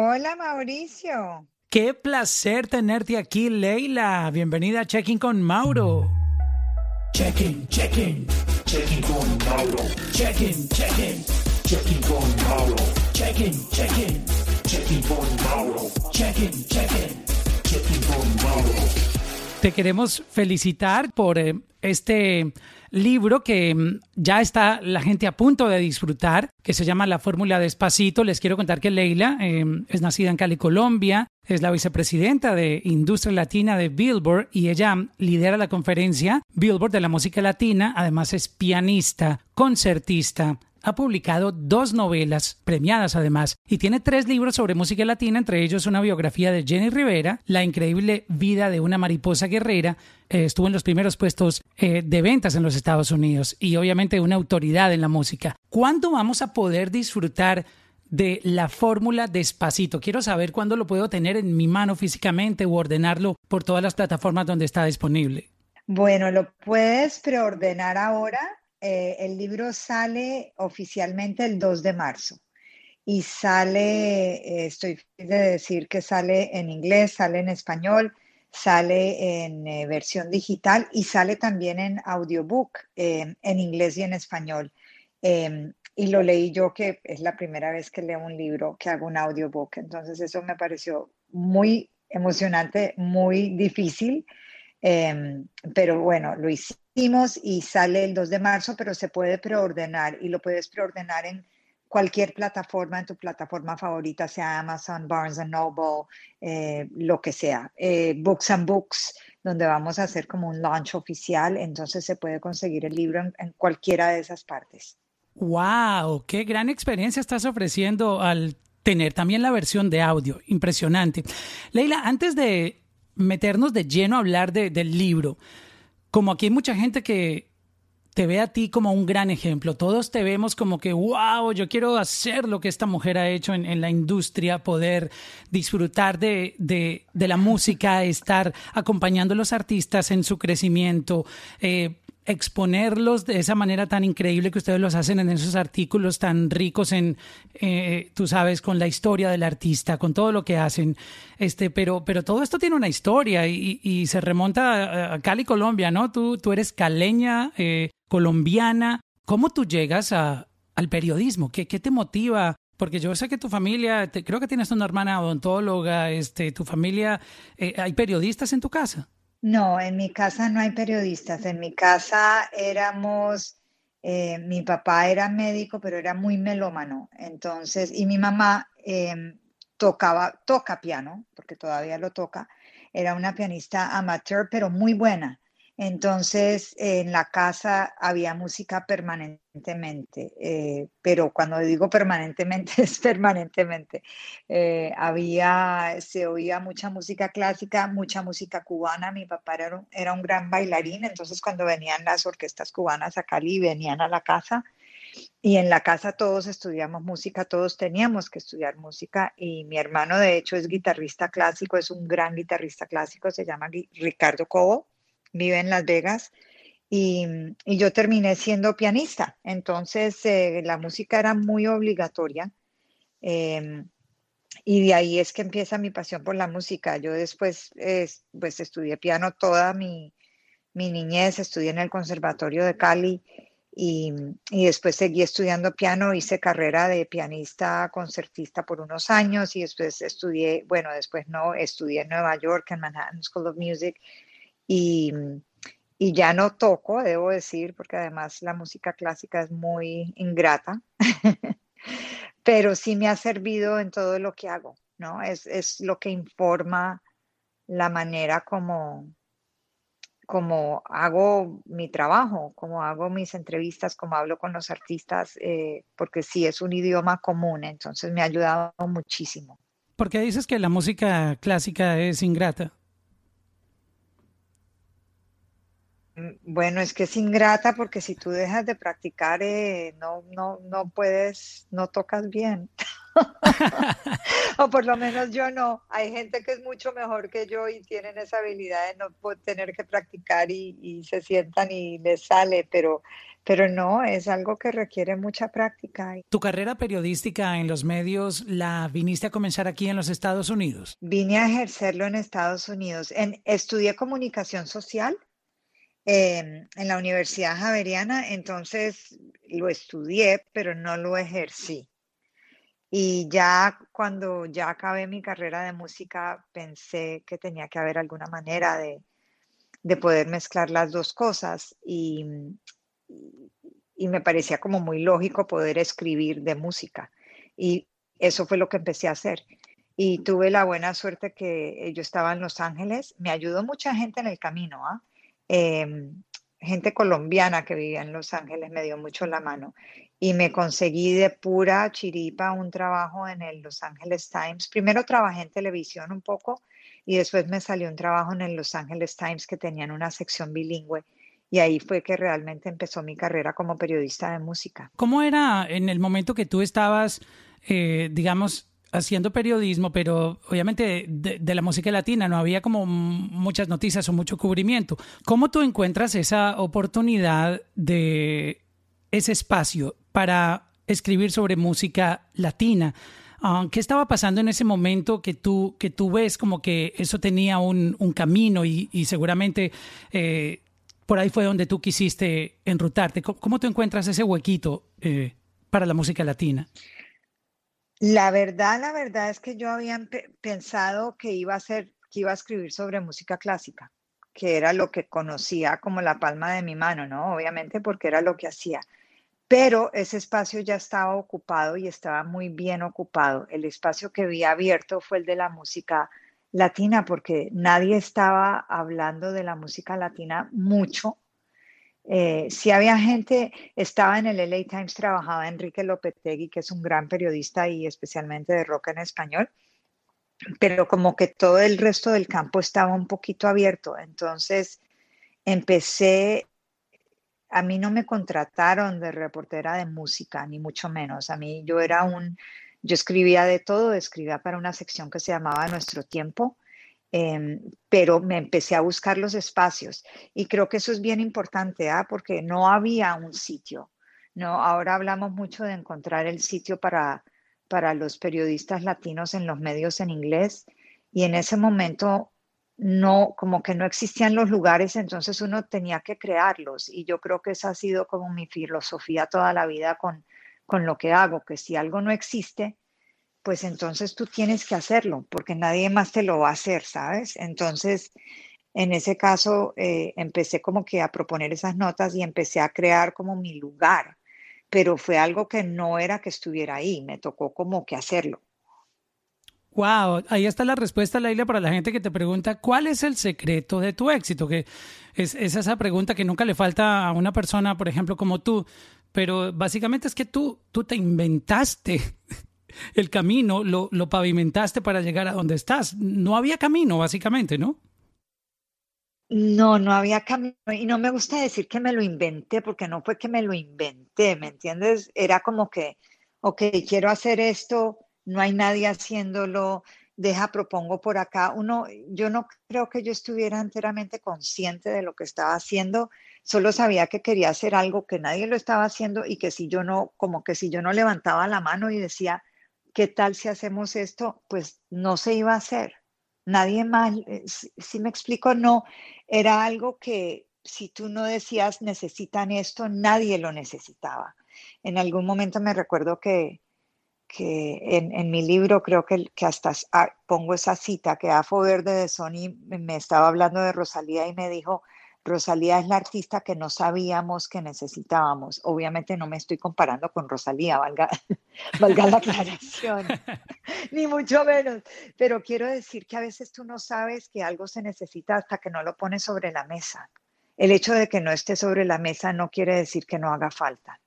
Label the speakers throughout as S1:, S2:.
S1: Hola Mauricio.
S2: Qué placer tenerte aquí, Leila. Bienvenida a Checking con Mauro.
S3: Checking, checking, checking con Mauro. Checking, checking, checking con Mauro. Checking, checking, checking con Mauro. Checking, checking, checking con Mauro.
S2: Te queremos felicitar por eh, este libro que mm, ya está la gente a punto de disfrutar, que se llama La Fórmula Despacito. Les quiero contar que Leila eh, es nacida en Cali, Colombia, es la vicepresidenta de Industria Latina de Billboard y ella lidera la conferencia Billboard de la música latina. Además es pianista, concertista, ha publicado dos novelas, premiadas además, y tiene tres libros sobre música latina, entre ellos una biografía de Jenny Rivera, La increíble vida de una mariposa guerrera, eh, estuvo en los primeros puestos eh, de ventas en los Estados Unidos y obviamente una autoridad en la música. ¿Cuándo vamos a poder disfrutar de la fórmula despacito? Quiero saber cuándo lo puedo tener en mi mano físicamente o ordenarlo por todas las plataformas donde está disponible.
S1: Bueno, lo puedes preordenar ahora eh, el libro sale oficialmente el 2 de marzo y sale, eh, estoy feliz de decir que sale en inglés, sale en español, sale en eh, versión digital y sale también en audiobook en inglés y en español. Y lo leí yo que es la primera vez que leo un libro que hago un audiobook, entonces eso me pareció muy emocionante, muy difícil, em, pero bueno, lo hice y sale el 2 de marzo, pero se puede preordenar y lo puedes preordenar en cualquier plataforma, en tu plataforma favorita, sea Amazon, Barnes Noble, eh, lo que sea. Eh, Books and Books, donde vamos a hacer como un launch oficial, entonces se puede conseguir el libro en, en cualquiera de esas partes.
S2: ¡Wow! ¡Qué gran experiencia estás ofreciendo al tener también la versión de audio! Impresionante. Leila, antes de meternos de lleno a hablar de, del libro, como aquí hay mucha gente que te ve a ti como un gran ejemplo, todos te vemos como que, wow, yo quiero hacer lo que esta mujer ha hecho en, la industria, poder disfrutar de, de, de, la música, estar acompañando a los artistas en su crecimiento. Eh, exponerlos de esa manera tan increíble que ustedes los hacen en esos artículos tan ricos en, eh, tú sabes, con la historia del artista, con todo lo que hacen. Este, pero, pero todo esto tiene una historia y, y se remonta a, Cali, Colombia, ¿no? Tú, tú eres caleña, eh, colombiana. ¿Cómo tú llegas al periodismo? ¿Qué, ¿Qué te motiva porque yo sé que tu familia, creo que tienes una hermana odontóloga, este, tu familia, eh, ¿hay periodistas en tu casa?
S1: No, en mi casa no hay periodistas. En mi casa éramos, eh, mi papá era médico, pero era muy melómano. Entonces, y mi mamá em, tocaba, toca piano, porque todavía lo toca. Era una pianista amateur, pero muy buena. Entonces, en la casa había música permanentemente, eh, pero cuando digo permanentemente es permanentemente. Eh, había, se oía mucha música clásica, mucha música cubana. Mi papá era un, era un gran bailarín, entonces cuando venían las orquestas cubanas a Cali, venían a la casa. Y en la casa todos estudiamos música, todos teníamos que estudiar música y mi hermano de hecho es guitarrista clásico, es un gran guitarrista clásico, se llama Ricardo Cobo vive en Las Vegas y, yo terminé siendo pianista. Entonces eh, la música era muy obligatoria. Em, y de ahí es que empieza mi pasión por la música. Yo después pues estudié piano toda mi, niñez, estudié en el Conservatorio de Cali y, y, después seguí estudiando piano, hice carrera de pianista concertista por unos años y después estudié, bueno, después no, estudié en Nueva York, en Manhattan School of Music y, y ya no toco, debo decir, porque además la música clásica es muy ingrata, pero sí me ha servido en todo lo que hago, ¿no? Es, es lo que informa la manera como, como hago mi trabajo, como hago mis entrevistas, como hablo con los artistas, eh, porque sí es un idioma común, entonces me ha ayudado muchísimo.
S2: ¿Por qué dices que la música clásica es ingrata?
S1: Bueno, es que es ingrata porque si tú dejas de practicar, eh, no, no, no puedes, no tocas bien. o por lo menos yo no. Hay gente que es mucho mejor que yo y tienen esa habilidad de no tener que practicar y, y se sientan y les sale, pero, pero no, es algo que requiere mucha práctica.
S2: ¿Tu carrera periodística en los medios la viniste a comenzar aquí en los Estados Unidos?
S1: Vine a ejercerlo en Estados Unidos. En, estudié comunicación social em, en la Universidad Javeriana, entonces lo estudié, pero no lo ejercí. Y ya cuando ya acabé mi carrera de música, pensé que tenía que haber alguna manera de, de poder mezclar las dos cosas. Y, y me parecía como muy lógico poder escribir de música. Y eso fue lo que empecé a hacer. Y tuve la buena suerte que yo estaba en Los Ángeles. Me ayudó mucha gente en el camino. ¿ah? Em, gente colombiana que vivía en Los Ángeles me dio mucho la mano. Y me conseguí de pura chiripa un trabajo en el Los Angeles Times. Primero trabajé en televisión un poco y después me salió un trabajo en el Los Angeles Times que tenían una sección bilingüe y ahí fue que realmente empezó mi carrera como periodista de música.
S2: ¿Cómo era en el momento que tú estabas, eh, digamos, haciendo periodismo, pero obviamente de, la música latina no había como muchas noticias o mucho cubrimiento? ¿Cómo tú encuentras esa oportunidad de ese espacio para escribir sobre música latina? Ah, ¿Qué estaba pasando en ese momento que tú, que tú ves como que eso tenía un, camino y, seguramente eh, por ahí fue donde tú quisiste enrutarte. ¿Cómo, tú encuentras ese huequito eh, para la música latina?
S1: La verdad, la verdad es que yo había pensado que iba a hacer, que iba a escribir sobre música clásica, que era lo que conocía como la palma de mi mano, ¿no? Obviamente porque era lo que hacía. Pero ese espacio ya estaba ocupado y estaba muy bien ocupado. El espacio que vi abierto fue el de la música latina, porque nadie estaba hablando de la música latina mucho. Eh, si había gente, estaba en el LA Times, trabajaba Enrique Lopetegui, que es un gran periodista y especialmente de rock en español, pero como que todo el resto del campo estaba un poquito abierto. Entonces empecé, a mí no me contrataron de reportera de música, ni mucho menos. A mí yo era un yo escribía de todo, escribía para una sección que se llamaba Nuestro Tiempo, em, pero me empecé a buscar los espacios y creo que eso es bien importante, ¿ah? porque no había un sitio. No, ahora hablamos mucho de encontrar el sitio para, para los periodistas latinos en los medios en inglés y en ese momento no, como que no existían los lugares, entonces uno tenía que crearlos y yo creo que esa ha sido como mi filosofía toda la vida con, con lo que hago, que si algo no existe, pues entonces tú tienes que hacerlo, porque nadie más te lo va a hacer, ¿sabes? Entonces, en ese caso, eh, empecé como que a proponer esas notas y empecé a crear como mi lugar, pero fue algo que no era que estuviera ahí, me tocó como que hacerlo.
S2: Wow, ahí está la respuesta, Leila, para la gente que te pregunta cuál es el secreto de tu éxito, que es, es esa pregunta que nunca le falta a una persona, por ejemplo, como tú pero básicamente es que tú, tú te inventaste el camino, lo, lo pavimentaste para llegar a donde estás. No había camino, básicamente, ¿no?
S1: No, no había camino. Y no me gusta decir que me lo inventé, porque no fue que me lo inventé, ¿me entiendes? Era como que, ok, quiero hacer esto, no hay nadie haciéndolo, deja, propongo por acá. Uno, yo no creo que yo estuviera enteramente consciente de lo que estaba haciendo, solo sabía que quería hacer algo que nadie lo estaba haciendo y que si yo no, como que si yo no levantaba la mano y decía, ¿qué tal si hacemos esto? Pues no se iba a hacer. Nadie más, eh, si, me explico, no, era algo que si tú no decías necesitan esto, nadie lo necesitaba. En algún momento me recuerdo que, que en, mi libro creo que, que hasta ah, pongo esa cita, que Afo Verde de Sony me estaba hablando de Rosalía y me dijo, Rosalía es la artista que no sabíamos que necesitábamos. Obviamente no me estoy comparando con Rosalía, valga, valga la aclaración, ni mucho menos, pero quiero decir que a veces tú no sabes que algo se necesita hasta que no lo pones sobre la mesa. El hecho de que no esté sobre la mesa no quiere decir que no haga falta.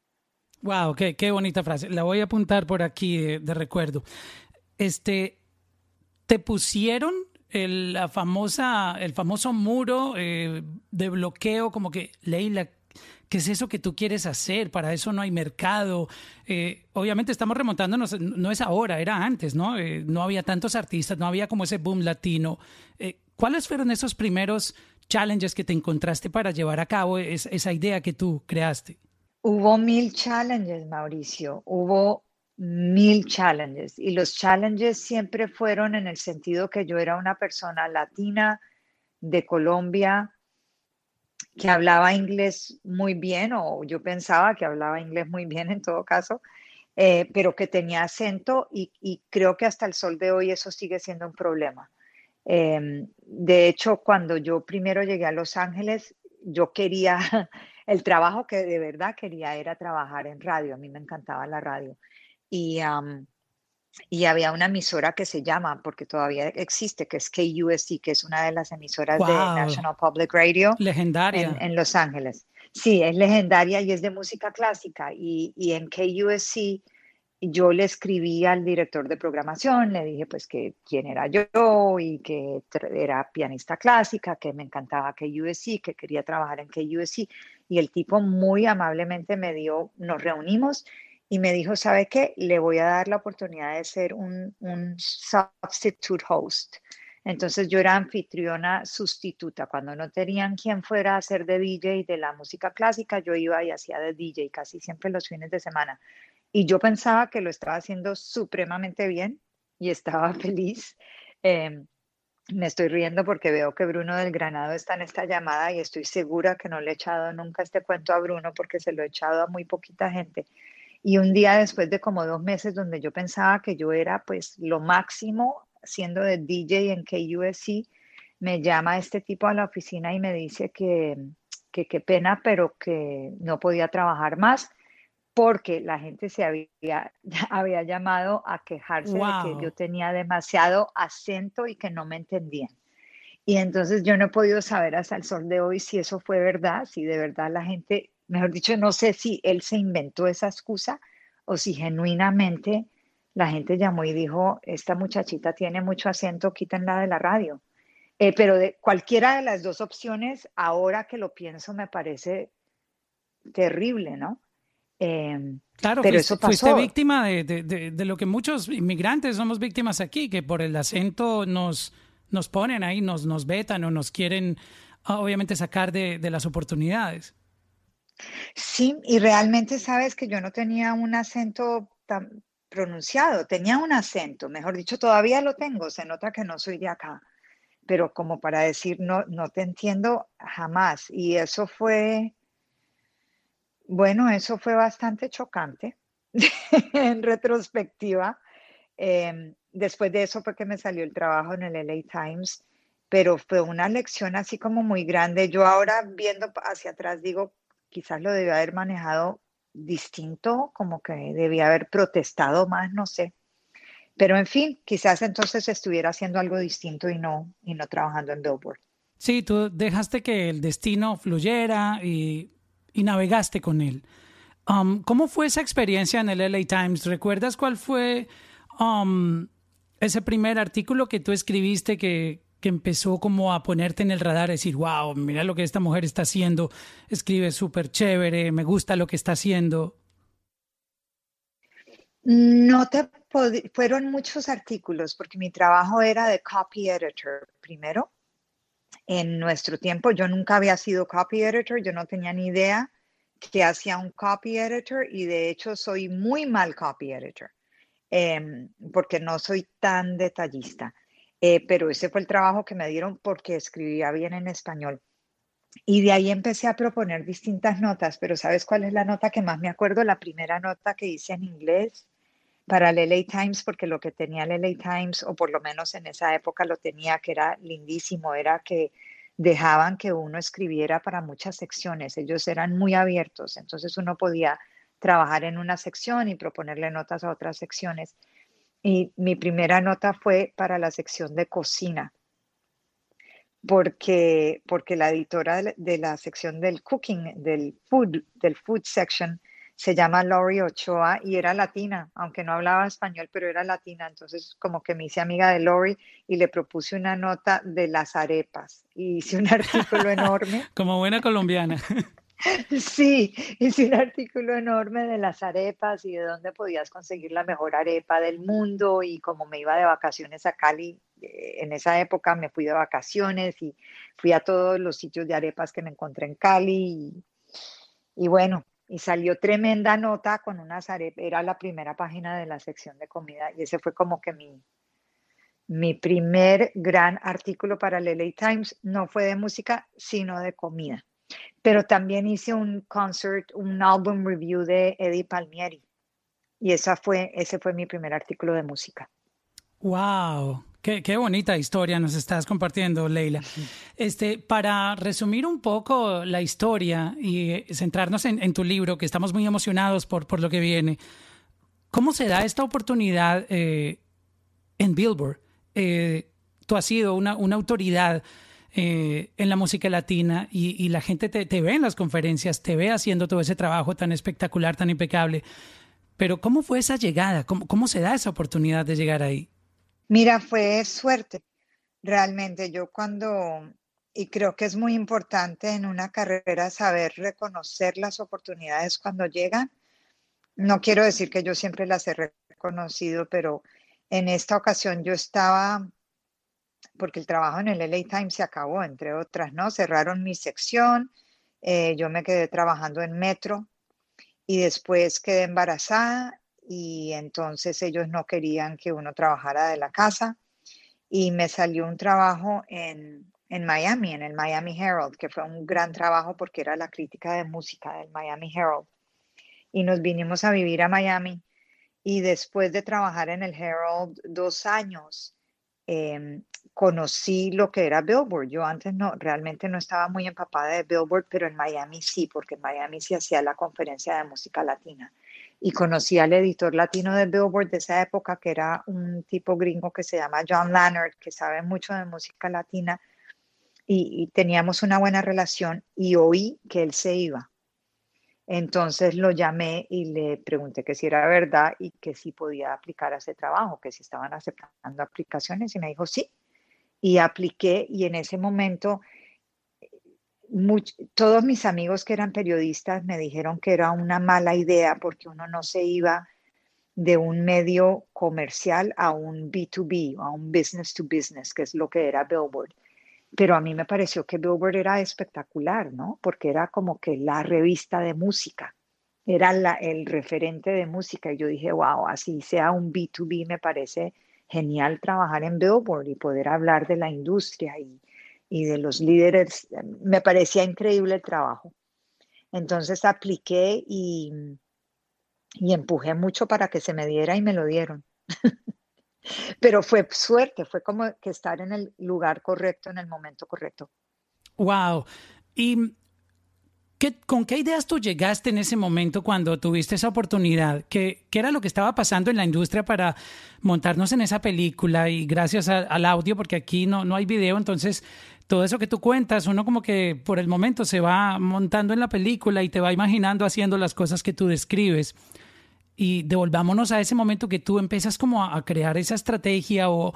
S2: Wow, qué, qué bonita frase. La voy a apuntar por aquí de, recuerdo. Este, ¿te pusieron el, la famosa, el famoso muro eh, de bloqueo, como que, Leila, ¿qué es eso que tú quieres hacer? Para eso no hay mercado. Eh, obviamente estamos remontándonos, no es ahora, era antes, ¿no? Eh, no había tantos artistas, no había como ese boom latino. ¿Cuáles fueron esos primeros challenges que te encontraste para llevar a cabo esa idea que tú creaste?
S1: Hubo mil challenges, Mauricio, hubo mil challenges y los challenges siempre fueron en el sentido que yo era una persona latina de Colombia que hablaba inglés muy bien o yo pensaba que hablaba inglés muy bien en todo caso, eh, pero que tenía acento y, creo que hasta el sol de hoy eso sigue siendo un problema. Em, de hecho, cuando yo primero llegué a Los Ángeles, yo quería, el trabajo que de verdad quería era trabajar en radio, a mí me encantaba la radio. Y, y había una emisora que se llama, porque todavía existe, que es KUSC, que es una de las emisoras de National Public Radio.
S2: Legendaria.
S1: En, Los Ángeles. Sí, es legendaria y es de música clásica. Y, y en KUSC yo le escribí al director de programación, le dije pues que quién era yo y que era pianista clásica, que me encantaba KUSC, que quería trabajar en KUSC. Y el tipo muy amablemente me dio, nos reunimos y me dijo, ¿sabe qué? Le voy a dar la oportunidad de ser un, un substitute host. Entonces yo era anfitriona sustituta. Cuando no tenían quien fuera a hacer de DJ de la música clásica, yo iba y hacía de DJ casi siempre los fines de semana. Y yo pensaba que lo estaba haciendo supremamente bien y estaba feliz. Em, me estoy riendo porque veo que Bruno del Granado está en esta llamada y estoy segura que no le he echado nunca este cuento a Bruno porque se lo he echado a muy poquita gente. Y un día después de como dos meses donde yo pensaba que yo era pues lo máximo siendo de DJ en KUSC, me llama este tipo a la oficina y me dice que qué pena, pero que no podía trabajar más porque la gente se había, había llamado a quejarse de que yo tenía demasiado acento y que no me entendían. Y entonces yo no he podido saber hasta el sol de hoy si eso fue verdad, si de verdad la gente, mejor dicho, no sé si él se inventó esa excusa o si genuinamente la gente llamó y dijo, esta muchachita tiene mucho acento, quítenla de la radio. Eh, pero de cualquiera de las dos opciones, ahora que lo pienso, me parece terrible, ¿no?
S2: Em, claro, pero fuiste, eso fuiste víctima de, lo que muchos inmigrantes somos víctimas aquí, que por el acento nos, nos ponen ahí, nos, nos vetan o nos quieren ah, obviamente sacar de, las oportunidades.
S1: Sí, y realmente sabes que yo no tenía un acento tan pronunciado, tenía un acento, mejor dicho, todavía lo tengo, se nota que no soy de acá, pero como para decir no, no te entiendo jamás. Y eso fue, bueno, eso fue bastante chocante en retrospectiva. Em, después de eso fue que me salió el trabajo en el LA Times, pero fue una lección así como muy grande. Yo ahora viendo hacia atrás digo, quizás lo debía haber manejado distinto, como que debía haber protestado más, no sé. Pero en fin, quizás entonces estuviera haciendo algo distinto y no, y no trabajando en Billboard.
S2: Sí, tú dejaste que el destino fluyera y y navegaste con él. Um, ¿Cómo fue esa experiencia en el LA Times? ¿Recuerdas cuál fue um, ese primer artículo que tú escribiste que, que empezó como a ponerte en el radar, decir, wow, mira lo que esta mujer está haciendo, escribe súper chévere, me gusta lo que está haciendo?
S1: No te fueron muchos artículos porque mi trabajo era de copy editor primero en nuestro tiempo. Yo nunca había sido copy editor, yo no tenía ni idea que hacía un copy editor y de hecho soy muy mal copy editor em, porque no soy tan detallista. Eh, pero ese fue el trabajo que me dieron porque escribía bien en español. Y de ahí empecé a proponer distintas notas, pero ¿sabes cuál es la nota que más me acuerdo? La primera nota que hice en inglés para el LA Times, porque lo que tenía el LA Times, o por lo menos en esa época lo tenía, que era lindísimo, era que dejaban que uno escribiera para muchas secciones. Ellos eran muy abiertos, entonces uno podía trabajar en una sección y proponerle notas a otras secciones. Y mi primera nota fue para la sección de cocina, porque, porque la editora de la sección del cooking, del food, del food section, se llama Lori Ochoa y era latina, aunque no hablaba español, pero era latina. Entonces, como que me hice amiga de Lori y le propuse una nota de las arepas. Y hice un artículo enorme.
S2: como buena colombiana.
S1: Sí, hice un artículo enorme de las arepas y de dónde podías conseguir la mejor arepa del mundo y como me iba de vacaciones a Cali, eh, en esa época me fui de vacaciones y fui a todos los sitios de arepas que me encontré en Cali y, bueno, y salió tremenda nota con unas arepas, era la primera página de la sección de comida y ese fue como que mi, mi primer gran artículo para el LA Times, no fue de música, sino de comida. Pero también hice un concert, un álbum review de Eddie Palmieri y esa fue, ese fue mi primer artículo de música.
S2: ¡Wow! Qué, qué, bonita historia nos estás compartiendo, Leila. Este, para resumir un poco la historia y centrarnos en, en tu libro, que estamos muy emocionados por, por, lo que viene, ¿cómo se da esta oportunidad eh, en Billboard? Eh, tú has sido una, una autoridad eh, en la música latina y, y la gente te, te, ve en las conferencias, te ve haciendo todo ese trabajo tan espectacular, tan impecable. Pero ¿cómo fue esa llegada? ¿Cómo, cómo se da esa oportunidad de llegar ahí?
S1: Mira, fue suerte. Realmente yo cuando, y creo que es muy importante en una carrera saber reconocer las oportunidades cuando llegan. No quiero decir que yo siempre las he reconocido, pero en esta ocasión yo estaba, porque el trabajo en el LA Times se acabó, entre otras, ¿no? Cerraron mi sección, eh, yo me quedé trabajando en Metro y después quedé embarazada y entonces ellos no querían que uno trabajara de la casa y me salió un trabajo en, en, Miami, en el Miami Herald, que fue un gran trabajo porque era la crítica de música del Miami Herald. Y nos vinimos a vivir a Miami y después de trabajar en el Herald dos años, eh, conocí lo que era Billboard. Yo antes no, realmente no estaba muy empapada de Billboard, pero en Miami sí, porque en Miami se hacía la conferencia de música latina y conocí al editor latino de Billboard de esa época, que era un tipo gringo que se llama John Lannert, que sabe mucho de música latina, y, y, teníamos una buena relación y oí que él se iba. Entonces lo llamé y le pregunté que si era verdad y que si podía aplicar a ese trabajo, que si estaban aceptando aplicaciones, y me dijo sí. Y apliqué y en ese momento todos mis amigos que eran periodistas me dijeron que era una mala idea porque uno no se iba de un medio comercial a un B2B, a un business to business, que es lo que era Billboard. Pero a mí me pareció que Billboard era espectacular, ¿no? Porque era como que la revista de música, era la, el referente de música. Y yo dije, wow, así sea un B2B, me parece genial trabajar en Billboard y poder hablar de la industria y, y de los líderes. Me parecía increíble el trabajo. Entonces apliqué y, y empujé mucho para que se me diera y me lo dieron. Pero fue suerte, fue como que estar en el lugar correcto, en el momento correcto.
S2: Wow. Y ¿Con qué ideas tú llegaste en ese momento cuando tuviste esa oportunidad? ¿Qué, ¿Qué, era lo que estaba pasando en la industria para montarnos en esa película? Y gracias al audio, porque aquí no, no hay video, entonces todo eso que tú cuentas, uno como que por el momento se va montando en la película y te va imaginando haciendo las cosas que tú describes. Y devolvámonos a ese momento que tú empiezas como a, a crear esa estrategia o,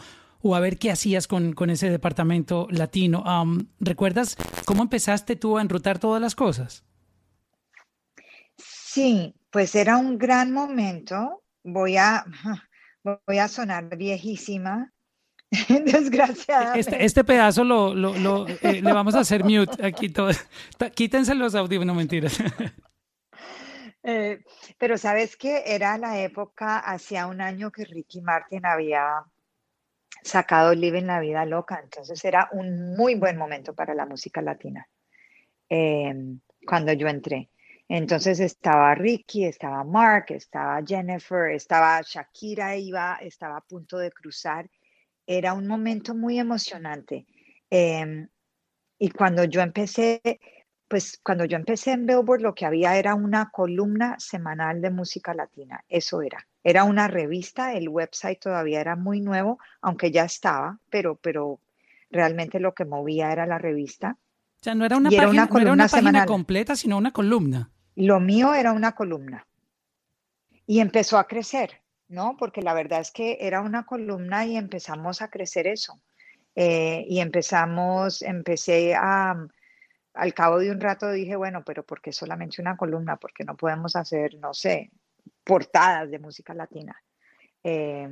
S2: o a ver qué hacías con, con ese departamento latino. Um, ¿Recuerdas cómo empezaste tú a enrutar todas las cosas?
S1: Sí, pues era un gran momento. Voy a, voy a sonar viejísima, desgraciadamente.
S2: Este, este pedazo lo, lo, lo eh, le vamos a hacer mute aquí todo. Quítense los audios, no mentiras.
S1: Eh, pero sabes que era la época, hacía un año que Ricky Martin había sacado Living la Vida Loca, entonces era un muy buen momento para la música latina eh, cuando yo entré. Entonces estaba Ricky, estaba Mark, estaba Jennifer, estaba Shakira, iba, estaba a punto de cruzar. Era un momento muy emocionante. Eh, y cuando yo empecé, pues cuando yo empecé en Billboard, lo que había era una columna semanal de música latina. Eso era. Era una revista, el website todavía era muy nuevo, aunque ya estaba, pero, pero realmente lo que movía era la revista.
S2: O sea, no era una, página, una, no era una página completa, sino una columna.
S1: Lo mío era una columna. Y empezó a crecer, ¿no? Porque la verdad es que era una columna y empezamos a crecer eso. Eh, y empezamos, empecé a, al cabo de un rato dije, bueno, pero ¿por qué solamente una columna? Porque no podemos hacer, no sé, portadas de música latina. Eh,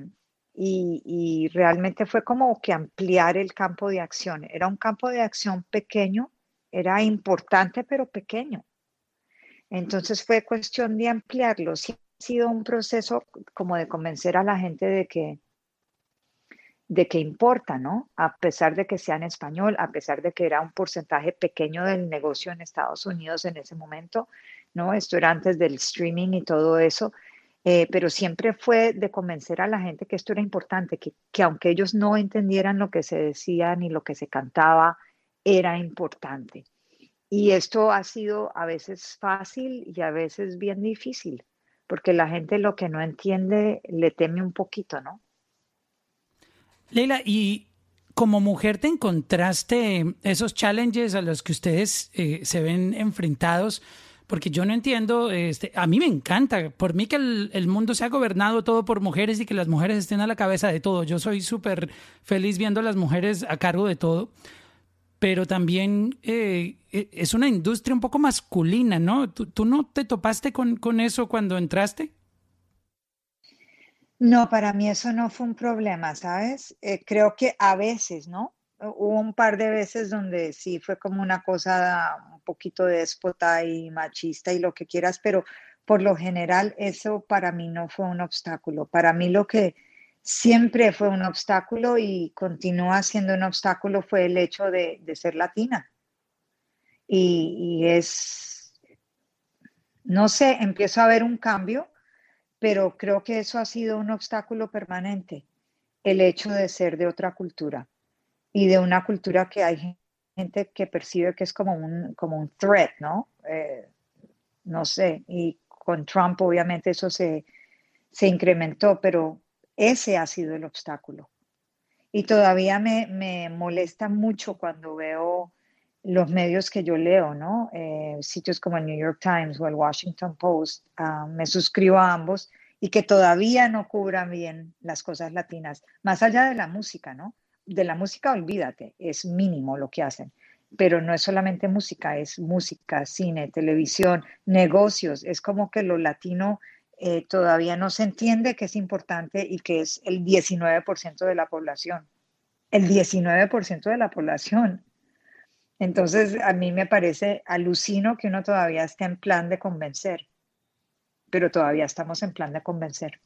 S1: y, y, realmente fue como que ampliar el campo de acción. Era un campo de acción pequeño, era importante pero pequeño. Entonces fue cuestión de ampliarlo. Sí, ha sido un proceso como de convencer a la gente de que, de que importa, ¿no? A pesar de que sea en español, a pesar de que era un porcentaje pequeño del negocio en Estados Unidos en ese momento, ¿no? Esto era antes del streaming y todo eso, eh, pero siempre fue de convencer a la gente que esto era importante, que, que aunque ellos no entendieran lo que se decía ni lo que se cantaba, era importante. Y esto ha sido a veces fácil y a veces bien difícil, porque la gente lo que no entiende le teme un poquito, ¿no?
S2: Leila, y como mujer te encontraste esos challenges a los que ustedes eh, se ven enfrentados porque yo no entiendo, este, a mí me encanta, por mí que el, mundo sea gobernado todo por mujeres y que las mujeres estén a la cabeza de todo. Yo soy súper feliz viendo a las mujeres a cargo de todo, pero también eh, e, es una industria un poco masculina, ¿no? ¿Tú, no te topaste con, con eso cuando entraste?
S1: No, para mí eso no fue un problema, ¿sabes? Eh, creo que a veces, ¿no? Hubo un par de veces donde sí fue como una cosa un poquito déspota y machista y lo que quieras, pero por lo general eso para mí no fue un obstáculo. Para mí lo que siempre fue un obstáculo y continúa siendo un obstáculo fue el hecho de, ser latina. Y, y, es, no sé, empiezo a ver un cambio, pero creo que eso ha sido un obstáculo permanente, el hecho de ser de otra cultura y de una cultura que hay gente que percibe que es como un, como un threat, ¿no? Eh, no sé, y con Trump obviamente eso se, se incrementó, pero ese ha sido el obstáculo. Y todavía me, me molesta mucho cuando veo los medios que yo leo, ¿no? Eh, sitios como el New York Times o el Washington Post, ah, me suscribo a ambos y que todavía no cubran bien las cosas latinas, más allá de la música, ¿no? de la música, olvídate, es mínimo lo que hacen. Pero no es solamente música, es música, cine, televisión, negocios. Es como que lo latino eh, todavía no se entiende que es importante y que es el 19% de la población. El 19% de la población. Entonces, a mí me parece alucino que uno todavía esté en plan de convencer, pero todavía estamos en plan de convencer.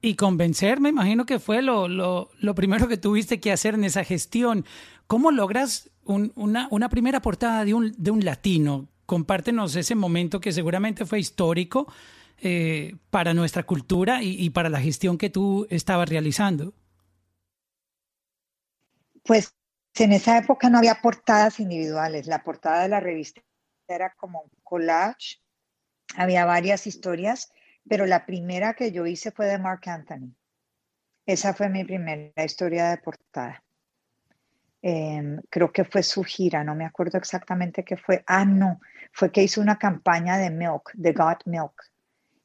S2: Y convencer, me imagino que fue lo, lo, lo, primero que tuviste que hacer en esa gestión. ¿Cómo logras una, una, primera portada de un, de un latino? Compártenos ese momento que seguramente fue histórico eh, para nuestra cultura y, y, para la gestión que tú estabas realizando.
S1: Pues en esa época no había portadas individuales. La portada de la revista era como un collage. Había varias historias pero la primera que yo hice fue de Mark Anthony. Esa fue mi primera historia de portada. Em, creo que fue su gira, no me acuerdo exactamente qué fue. Ah, no, fue que hizo una campaña de Milk, de Got Milk.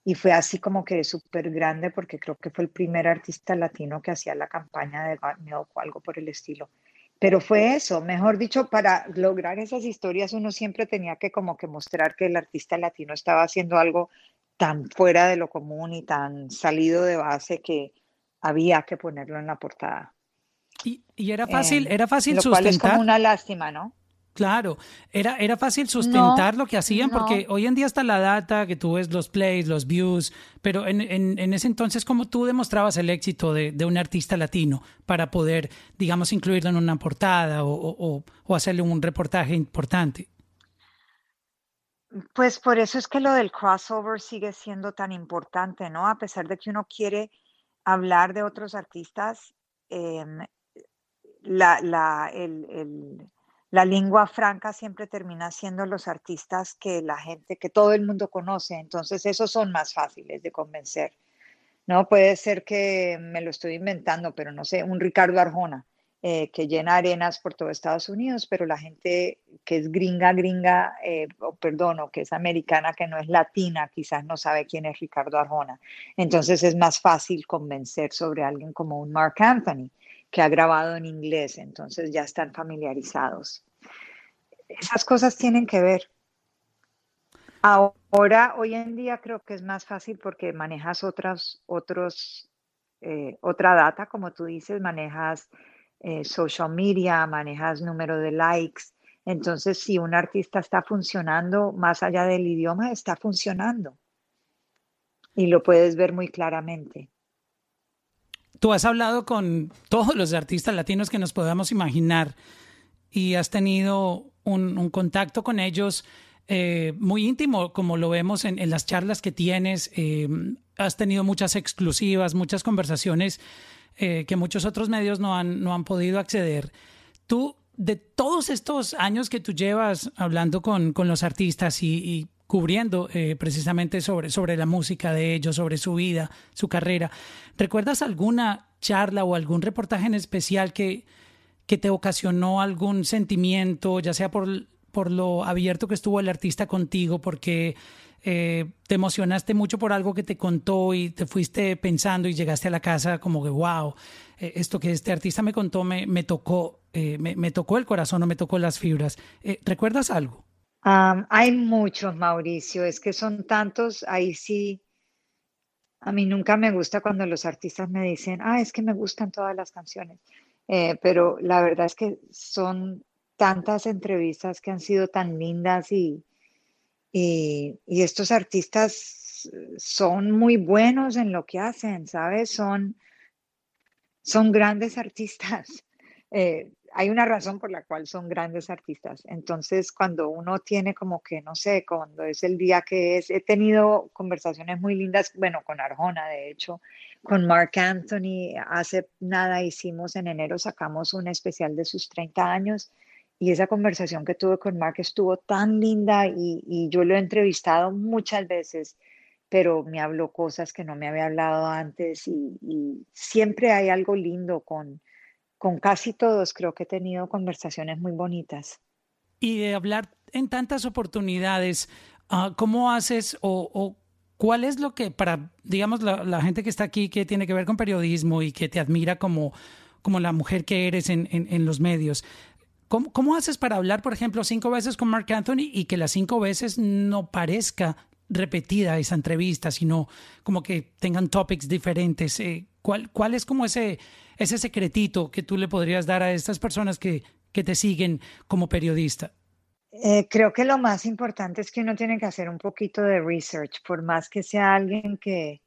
S1: Y fue así como que súper grande porque creo que fue el primer artista latino que hacía la campaña de Got Milk o algo por el estilo. Pero fue eso, mejor dicho, para lograr esas historias uno siempre tenía que como que mostrar que el artista latino estaba haciendo algo tan fuera de lo común y tan salido de base que había que ponerlo en la portada.
S2: Y, era fácil, era fácil
S1: lo
S2: sustentar.
S1: Cual es como una lástima, ¿no?
S2: Claro, era, era fácil sustentar lo que hacían, porque hoy en día está la data, que tú ves los plays, los views, pero en, en, ese entonces, ¿cómo tú demostrabas el éxito de, de, un artista latino para poder, digamos, incluirlo en una portada o, o, o hacerle un reportaje importante?
S1: Pues por eso es que lo del crossover sigue siendo tan importante, ¿no? A pesar de que uno quiere hablar de otros artistas, em, la, la, la lengua franca siempre termina siendo los artistas que la gente, que todo el mundo conoce, entonces esos son más fáciles de convencer, ¿no? Puede ser que me lo estoy inventando, pero no sé, un Ricardo Arjona eh, que llena arenas por todo Estados Unidos, pero la gente que es gringa, gringa, eh, perdón, o que es americana, que no es latina, quizás no sabe quién es Ricardo Arjona. Entonces es más fácil convencer sobre alguien como un Mark Anthony, que ha grabado en inglés, entonces ya están familiarizados. Esas cosas tienen que ver. Ahora, hoy en día creo que es más fácil porque manejas otras, otros, eh, otra data, como tú dices, manejas eh, social media, manejas número de likes, Entonces, si un artista está funcionando más allá del idioma, está funcionando. Y lo puedes ver muy claramente.
S2: Tú has hablado con todos los artistas latinos que nos podamos imaginar y has tenido un, contacto con ellos eh, muy íntimo, como lo vemos en, las charlas que tienes. Eh, has tenido muchas exclusivas, muchas conversaciones eh, que muchos otros medios no han, no han podido acceder. Tú, de todos estos años que tú llevas hablando con, con los artistas y, y cubriendo precisamente sobre, sobre la música de ellos, sobre su vida, su carrera, ¿recuerdas alguna charla o algún reportaje en especial que, que te ocasionó algún sentimiento, ya sea por, por lo abierto que estuvo el artista contigo, porque eh, te emocionaste mucho por algo que te contó y te fuiste pensando y llegaste a la casa como que, wow, eh, esto que este artista me contó me, me tocó, eh, me, me, tocó el corazón o me tocó las fibras. ¿Recuerdas algo?
S1: hay muchos, Mauricio, es que son tantos, ahí sí. A mí nunca me gusta cuando los artistas me dicen, ah, es que me gustan todas las canciones, pero la verdad es que son tantas entrevistas que han sido tan lindas y, y, estos artistas son muy buenos en lo que hacen, ¿sabes? Son, son grandes artistas. Eh, hay una razón por la cual son grandes artistas. Entonces, cuando uno tiene como que, no sé, cuando es el día que es, he tenido conversaciones muy lindas, bueno, con Arjona, de hecho, con Mark Anthony, hace nada hicimos, en enero sacamos un especial de sus 30 años y esa conversación que tuve con Mark estuvo tan linda y, yo lo he entrevistado muchas veces, pero me habló cosas que no me había hablado antes y, siempre hay algo lindo con, con casi todos. Creo que he tenido conversaciones muy bonitas.
S2: Y de hablar en tantas oportunidades, ah, ¿cómo haces o, cuál es lo que para, digamos, la, gente que está aquí que tiene que ver con periodismo y que te admira como, como la mujer que eres en, en los medios? ¿Cómo, haces para hablar, por ejemplo, cinco veces con Mark Anthony y que las cinco veces no parezca repetida esa entrevista, sino como que tengan topics diferentes? Eh, ¿cuál, ¿Cuál es como ese, ese secretito que tú le podrías dar a estas personas que, que te siguen como periodista?
S1: Eh, creo que lo más importante es que uno tiene que hacer un poquito de research, por más que sea alguien que,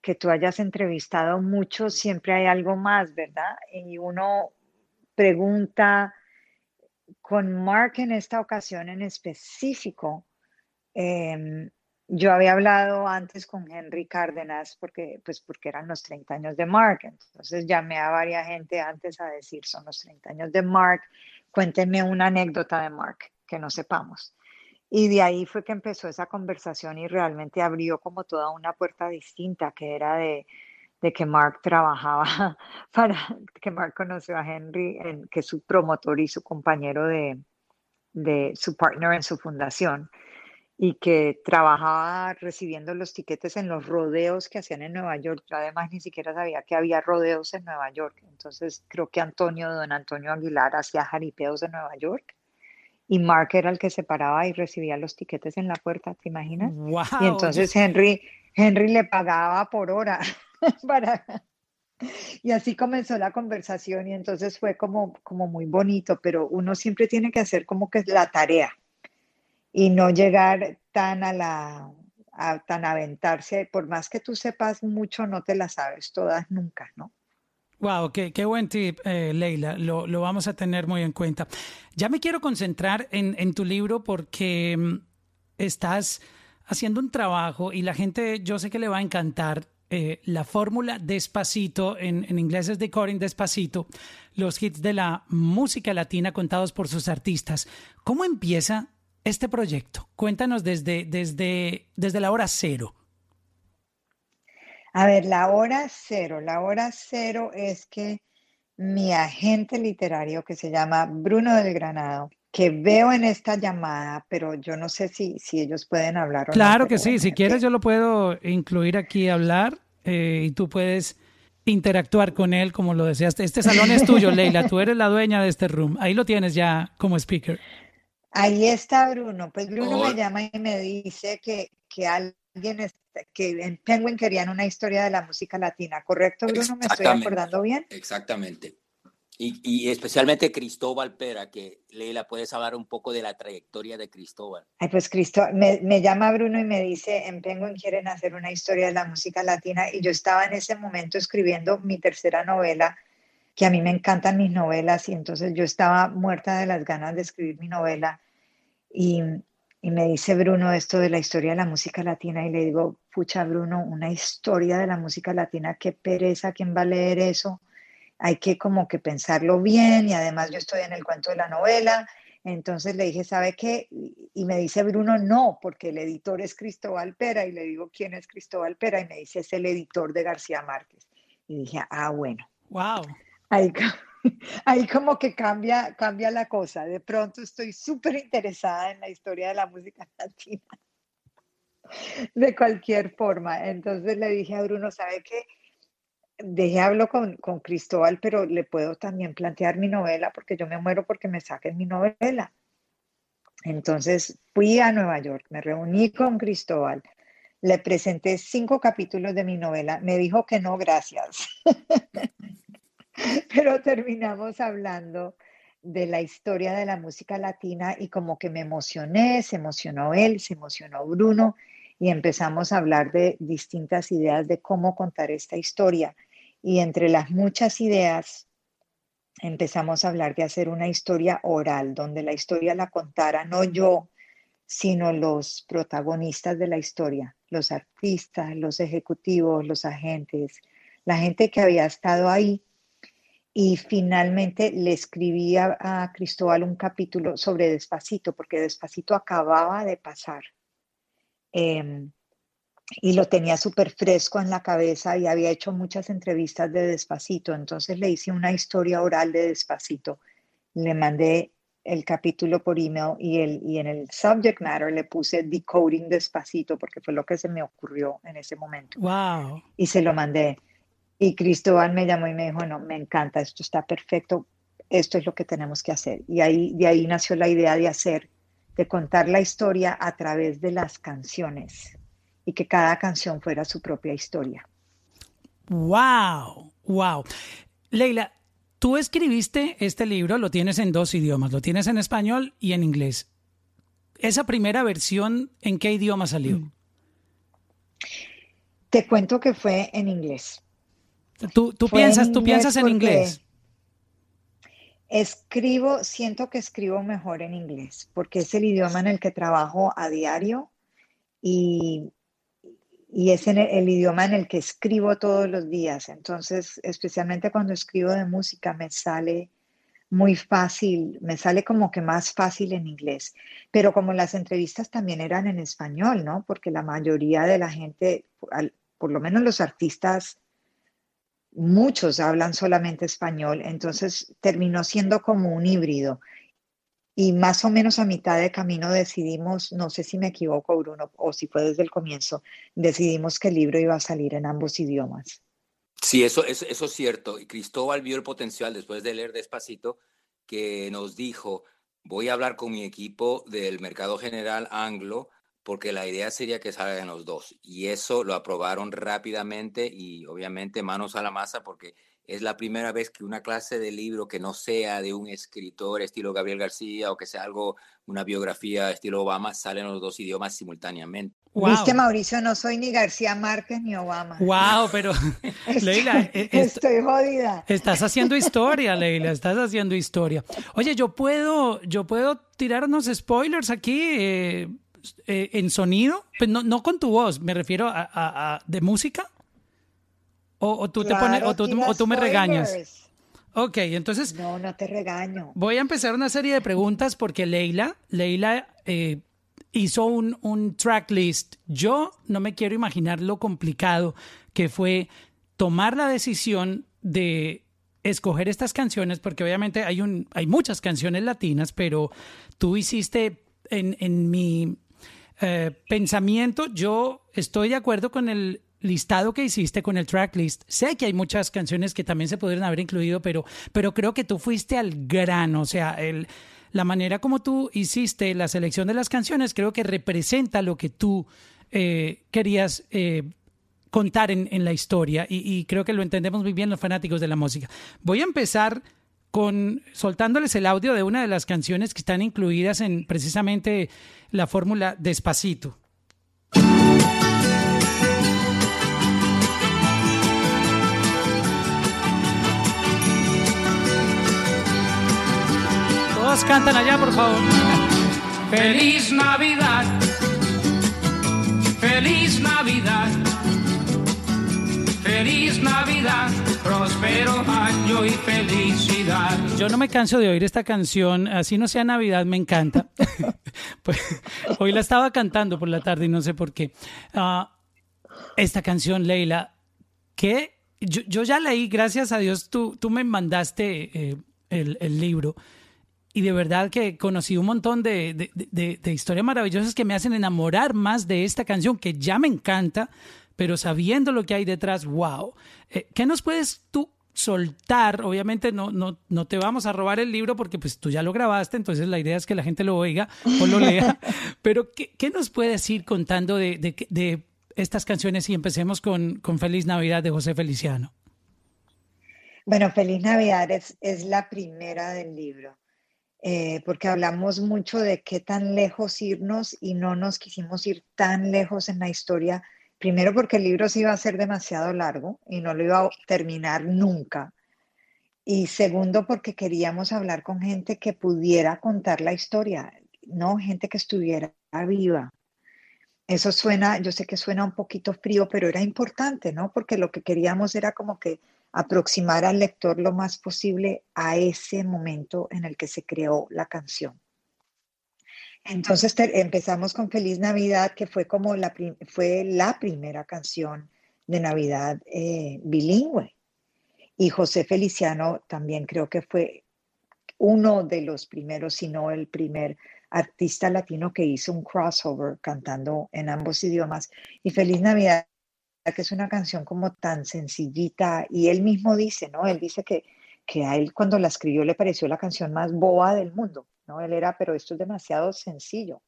S1: que tú hayas entrevistado mucho, siempre hay algo más, ¿verdad? Y uno pregunta, con Mark en esta ocasión en específico, em, yo había hablado antes con Henry Cárdenas porque, pues porque eran los 30 años de Mark, entonces llamé a varias gente antes a decir, son los 30 años de Mark, cuéntenme una anécdota de Mark que no sepamos. Y de ahí fue que empezó esa conversación y realmente abrió como toda una puerta distinta que era de, de que Mark trabajaba para que Mark conoció a Henry, en, que es su promotor y su compañero de, de su partner en su fundación, y que trabajaba recibiendo los tiquetes en los rodeos que hacían en Nueva York. Yo además ni siquiera sabía que había rodeos en Nueva York. Entonces creo que Antonio, don Antonio Aguilar, hacía jaripeos en Nueva York. Y Mark era el que se paraba y recibía los tiquetes en la puerta, ¿te imaginas? Y entonces Henry, Henry le pagaba por hora. para... Y así comenzó la conversación y entonces fue como, como muy bonito, pero uno siempre tiene que hacer como que es la tarea y no llegar tan a la, a, tan aventarse, por más que tú sepas mucho, no te la sabes todas nunca, ¿no?
S2: Wow, qué, qué buen tip, eh, Leila. Lo, lo, vamos a tener muy en cuenta. Ya me quiero concentrar en, en tu libro porque mm, estás haciendo un trabajo y la gente, yo sé que le va a encantar eh, la fórmula despacito, en, en, inglés es Decoding Despacito, los hits de la música latina contados por sus artistas. ¿Cómo empieza este proyecto? Cuéntanos desde, desde, desde la hora cero.
S1: A ver, la hora cero, la hora cero es que mi agente literario que se llama Bruno del Granado, que veo en esta llamada, pero yo no sé si, si ellos pueden hablar.
S2: O claro que sí, si quieres yo lo puedo incluir aquí a hablar eh, y tú puedes interactuar con él como lo deseas. Este salón es tuyo, Leila, tú eres la dueña de este room. Ahí lo tienes ya como speaker.
S1: Ahí está Bruno. Pues Bruno me llama y me dice que, que alguien, que en Penguin querían una historia de la música latina, ¿correcto Bruno? ¿Me estoy acordando bien?
S4: Exactamente. Y, y, especialmente Cristóbal Pera, que Leila, puedes hablar un poco de la trayectoria de Cristóbal.
S1: Ay, pues Cristóbal, me, me, llama Bruno y me dice, en Penguin quieren hacer una historia de la música latina y yo estaba en ese momento escribiendo mi tercera novela, que a mí me encantan mis novelas y entonces yo estaba muerta de las ganas de escribir mi novela y, y me dice Bruno esto de la historia de la música latina y le digo, pucha Bruno, una historia de la música latina, qué pereza, ¿quién va a leer eso? Hay que como que pensarlo bien y además yo estoy en el cuento de la novela. Entonces le dije, ¿sabe qué? Y me dice Bruno, no, porque el editor es Cristóbal Pera. Y le digo, ¿quién es Cristóbal Pera? Y me dice, es el editor de García Márquez. Y dije, ah, bueno.
S2: Wow.
S1: Ahí, ahí como que cambia, cambia la cosa. De pronto estoy súper interesada en la historia de la música latina. De cualquier forma. Entonces le dije a Bruno, ¿sabe qué? Dejé hablo con, con Cristóbal, pero le puedo también plantear mi novela porque yo me muero porque me saquen mi novela. Entonces fui a Nueva York, me reuní con Cristóbal, le presenté cinco capítulos de mi novela, me dijo que no, gracias. pero terminamos hablando de la historia de la música latina y como que me emocioné, se emocionó él, se emocionó Bruno y empezamos a hablar de distintas ideas de cómo contar esta historia. Y entre las muchas ideas empezamos a hablar de hacer una historia oral, donde la historia la contara no yo, sino los protagonistas de la historia, los artistas, los ejecutivos, los agentes, la gente que había estado ahí y finalmente le escribí a, a, Cristóbal un capítulo sobre Despacito, porque Despacito acababa de pasar. Eh, y lo tenía súper fresco en la cabeza y había hecho muchas entrevistas de Despacito. Entonces le hice una historia oral de Despacito. Le mandé el capítulo por email y, el, y en el subject matter le puse decoding Despacito porque fue lo que se me ocurrió en ese momento.
S2: Wow.
S1: Y se lo mandé. Y Cristóbal me llamó y me dijo, no, me encanta, esto está perfecto, esto es lo que tenemos que hacer. Y ahí, de ahí nació la idea de hacer, de contar la historia a través de las canciones y que cada canción fuera su propia historia.
S2: ¡Wow! ¡Wow! Leila, tú escribiste este libro, lo tienes en dos idiomas, lo tienes en español y en inglés. ¿Esa primera versión en qué idioma salió?
S1: Te cuento que fue en inglés.
S2: ¿Tú, tú piensas, en, tú piensas en inglés?
S1: Escribo, siento que escribo mejor en inglés, porque es el idioma en el que trabajo a diario y, y es en el, el, idioma en el que escribo todos los días. Entonces, especialmente cuando escribo de música, me sale muy fácil, me sale como que más fácil en inglés. Pero como las entrevistas también eran en español, ¿no? Porque la mayoría de la gente, por lo menos los artistas, muchos hablan solamente español, entonces terminó siendo como un híbrido. Y más o menos a mitad de camino decidimos, no sé si me equivoco, Bruno, o si fue desde el comienzo, decidimos que el libro iba a salir en ambos idiomas.
S4: Sí, eso, eso, eso es cierto. Y Cristóbal vio el potencial después de leer despacito, que nos dijo, voy a hablar con mi equipo del mercado general anglo, porque la idea sería que salgan los dos. Y eso lo aprobaron rápidamente y obviamente manos a la masa, porque es la primera vez que una clase de libro que no sea de un escritor estilo Gabriel García o que sea algo, una biografía estilo Obama, salen los dos idiomas simultáneamente.
S1: Wow. Viste, Mauricio, no soy ni García Márquez ni Obama.
S2: Wow, pero
S1: estoy,
S2: Leila,
S1: estoy jodida.
S2: Estás haciendo historia, Leila, estás haciendo historia. Oye, yo puedo, yo puedo tirar unos spoilers aquí. Eh, eh, en sonido, pues no, no, con tu voz, me refiero a, a, a de música. O, o tú
S1: claro,
S2: te pones, o tú, o tú me regañas. Ok, entonces.
S1: No, no te regaño.
S2: Voy a empezar una serie de preguntas porque Leila, Leila eh, hizo un, un track list. Yo no me quiero imaginar lo complicado que fue tomar la decisión de escoger estas canciones, porque obviamente hay, un, hay muchas canciones latinas, pero tú hiciste en, en mi eh, pensamiento, yo estoy de acuerdo con el listado que hiciste con el tracklist. Sé que hay muchas canciones que también se podrían haber incluido, pero, pero creo que tú fuiste al grano, o sea, la manera como tú hiciste la selección de las canciones creo que representa lo que tú eh, querías eh, contar en, en, la historia y, y creo que lo entendemos muy bien los fanáticos de la música. Voy a empezar con soltándoles el audio de una de las canciones que están incluidas en precisamente la fórmula Despacito. Todos cantan allá, por favor.
S3: Feliz Navidad. Feliz Navidad. Feliz Navidad. Próspero año y felicidad.
S2: Yo no me canso de oír esta canción, así no sea Navidad, me encanta. pues, hoy la estaba cantando por la tarde y no sé por qué. Ah, esta canción, Leila, que yo, yo, ya leí, gracias a Dios, tú, tú me mandaste eh, el, el libro y de verdad que conocí un montón de, de, de, de, historias maravillosas que me hacen enamorar más de esta canción que ya me encanta, pero sabiendo lo que hay detrás, wow. Eh, ¿Qué nos puedes tú soltar? Obviamente no, no, no te vamos a robar el libro porque pues tú ya lo grabaste, entonces la idea es que la gente lo oiga o lo lea, pero ¿qué, qué nos puedes ir contando de, de estas canciones y empecemos con, con Feliz Navidad de José Feliciano?
S1: Bueno, Feliz Navidad es, es la primera del libro eh, porque hablamos mucho de qué tan lejos irnos y no nos quisimos ir tan lejos en la historia, primero porque el libro se iba a ser demasiado largo y no lo iba a terminar nunca. Y segundo, porque queríamos hablar con gente que pudiera contar la historia, no gente que estuviera viva. Eso suena, yo sé que suena un poquito frío, pero era importante, ¿no? Porque lo que queríamos era como que aproximar al lector lo más posible a ese momento en el que se creó la canción. Entonces empezamos con Feliz Navidad, que fue como la, fue la primera canción de Navidad eh, bilingüe. Y José Feliciano también creo que fue uno de los primeros, si no el primer artista latino que hizo un crossover cantando en ambos idiomas. Y Feliz Navidad que es una canción como tan sencillita y él mismo dice, ¿no? Él dice que, que a él cuando la escribió le pareció la canción más boba del mundo, ¿no? Él era, pero esto es demasiado sencillo.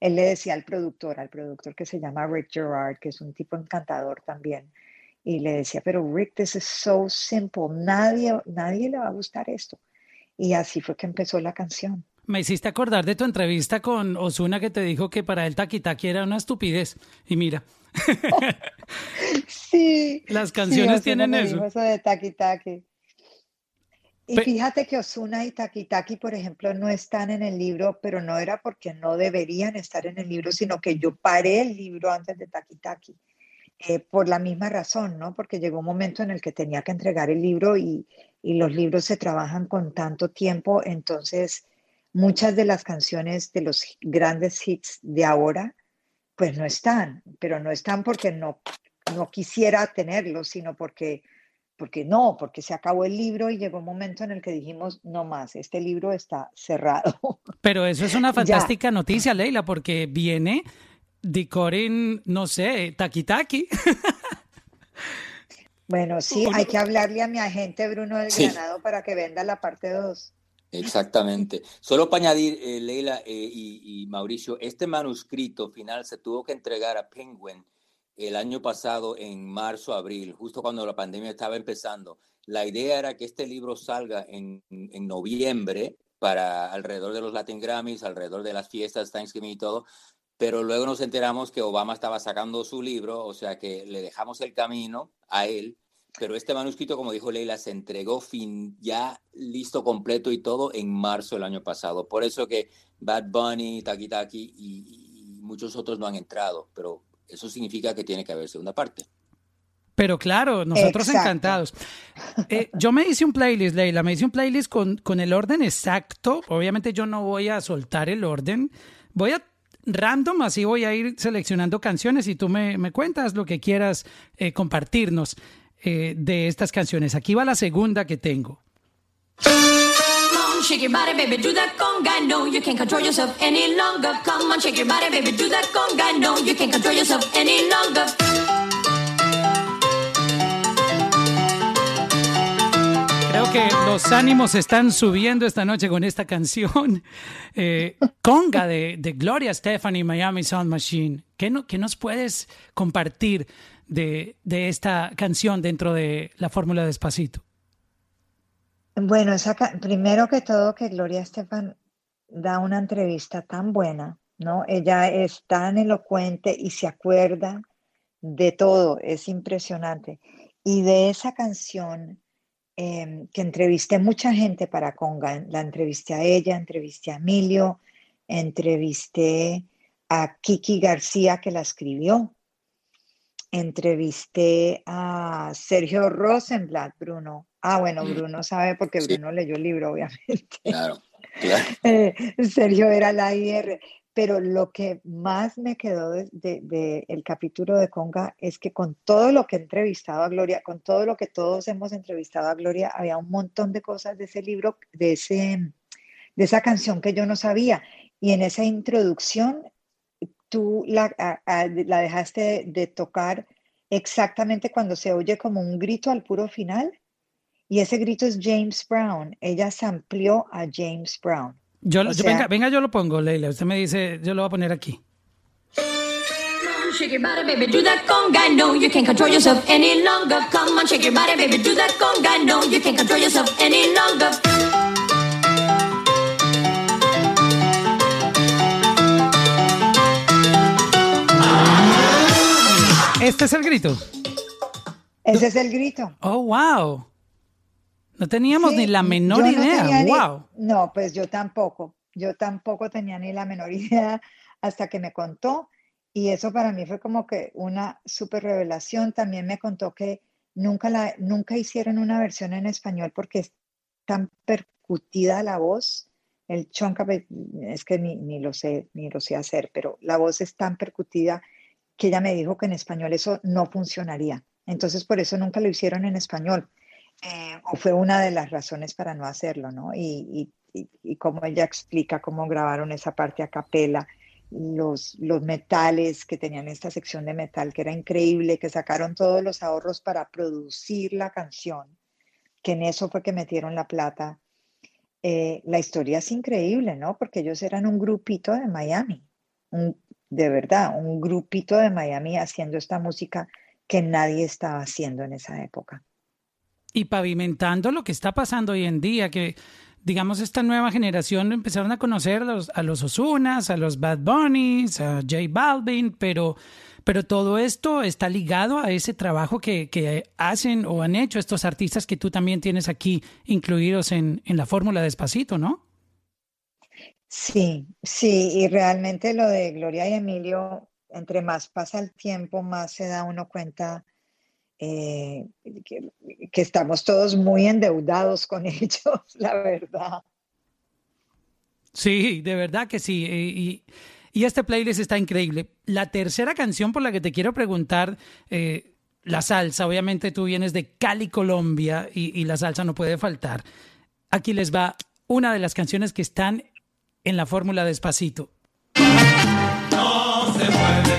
S1: Él le decía al productor, al productor que se llama Rick Gerard, que es un tipo encantador también, y le decía, pero Rick, this is so simple, nadie, nadie le va a gustar esto. Y así fue que empezó la canción.
S2: Me hiciste acordar de tu entrevista con Osuna que te dijo que para él Taki Taki era una estupidez. Y mira.
S1: sí.
S2: Las canciones
S1: sí,
S2: tienen eso.
S1: eso de Taki Taki. Y fíjate que Osuna y Taki Taki, por ejemplo, no están en el libro, pero no era porque no deberían estar en el libro, sino que yo paré el libro antes de Taki Taki. Eh, por la misma razón, ¿no? Porque llegó un momento en el que tenía que entregar el libro y, y los libros se trabajan con tanto tiempo, entonces muchas de las canciones de los grandes hits de ahora, pues no están, pero no están porque no, no quisiera tenerlos, sino porque, porque no, porque se acabó el libro y llegó un momento en el que dijimos, no más, este libro está cerrado.
S2: Pero eso es una fantástica noticia, Leila, porque viene Dicorin, no sé, Taki Taki.
S1: Bueno, sí, hay que hablarle a mi agente Bruno del sí. Granado para que venda la parte 2.
S4: Exactamente. Solo para añadir, eh, Leila eh, y, y, Mauricio, este manuscrito final se tuvo que entregar a Penguin el año pasado en marzo, abril, justo cuando la pandemia estaba empezando. La idea era que este libro salga en, en noviembre para alrededor de los Latin Grammys, alrededor de las fiestas, Thanksgiving y todo, pero luego nos enteramos que Obama estaba sacando su libro, o sea que le dejamos el camino a él pero este manuscrito, como dijo Leila, se entregó fin, ya listo completo y todo en marzo del año pasado. Por eso que Bad Bunny, Taki Taki y, y muchos otros no han entrado, pero eso significa que tiene que haber segunda parte.
S2: Pero claro, nosotros exacto. encantados. Eh, yo me hice un playlist, Leila, me hice un playlist con, con el orden exacto. Obviamente yo no voy a soltar el orden. Voy a random, así voy a ir seleccionando canciones y tú me, me cuentas lo que quieras eh, compartirnos eh, de estas canciones. Aquí va la segunda que tengo. Shake your body, baby, do that conga. No, you can't control yourself any longer. Come on, shake your body, baby, do that conga. No, you can't control yourself any longer. Creo que los ánimos están subiendo esta noche con esta canción. Eh, conga de, de Gloria Stephanie, Miami Sound Machine. ¿Qué, no, ¿Qué nos puedes compartir de, de esta canción dentro de la fórmula Despacito?
S1: Bueno, esa primero que todo que Gloria Estefan da una entrevista tan buena, ¿no? Ella es tan elocuente y se acuerda de todo, es impresionante. Y de esa canción em, que entrevisté mucha gente para Conga, la entrevisté a ella, entrevisté a Emilio, entrevisté a Kiki García que la escribió, entrevisté a Sergio Rosenblatt, Bruno. Ah, bueno, mm. Bruno sabe porque Bruno leyó el libro, obviamente.
S4: Claro, claro.
S1: Eh, Sergio era la IR. Pero lo que más me quedó del de, el capítulo de Conga es que con todo lo que he entrevistado a Gloria, con todo lo que todos hemos entrevistado a Gloria, había un montón de cosas de ese libro, de, ese, de esa canción que yo no sabía. Y en esa introducción, tú la, la dejaste de, tocar exactamente cuando se oye como un grito al puro final. Y ese grito es James Brown. Ella se amplió a James Brown.
S2: Yo, venga, venga, yo lo pongo, Leila. Usted me dice, yo lo voy a poner aquí. Shake your body, baby, do that conga. No, you can't control yourself any longer. Come on, shake your body, baby, do that conga. No, you can't control yourself any longer. Este es el grito.
S1: Ese es el grito.
S2: Oh, wow. No teníamos ni la menor idea. wow.
S1: no, pues yo tampoco. Yo tampoco tenía ni la menor idea hasta que me contó. Y eso para mí fue como que una súper revelación. También me contó que nunca, la, nunca hicieron una versión en español porque es tan percutida la voz. El chonca, pues, es que ni, ni, lo sé, ni lo sé hacer, pero la voz es tan percutida que ella me dijo que en español eso no funcionaría. Entonces por eso nunca lo hicieron en español. Eh, o fue una de las razones para no hacerlo, ¿no? Y, y, como ella explica cómo grabaron esa parte a capela, los, los metales que tenían esta sección de metal, que era increíble, que sacaron todos los ahorros para producir la canción, que en eso fue que metieron la plata. Eh, la historia es increíble, ¿no? Porque ellos eran un grupito de Miami, de verdad, un grupito de Miami haciendo esta música que nadie estaba haciendo en esa época
S2: y pavimentando lo que está pasando hoy en día, que digamos esta nueva generación empezaron a conocer a los, Osunas, a los Bad Bunnies, a J Balvin, pero, pero todo esto está ligado a ese trabajo que, que, hacen o han hecho estos artistas que tú también tienes aquí incluidos en, en la fórmula Despacito, ¿no?
S1: Sí, sí, y realmente lo de Gloria y Emilio, entre más pasa el tiempo, más se da uno cuenta eh, que, estamos todos muy endeudados con ellos, la verdad.
S2: Sí, de verdad que sí. Y, y, este playlist está increíble. La tercera canción por la que te quiero preguntar, eh, la salsa, obviamente tú vienes de Cali, Colombia, y, y la salsa no puede faltar. Aquí les va una de las canciones que están en la fórmula despacito. No se puede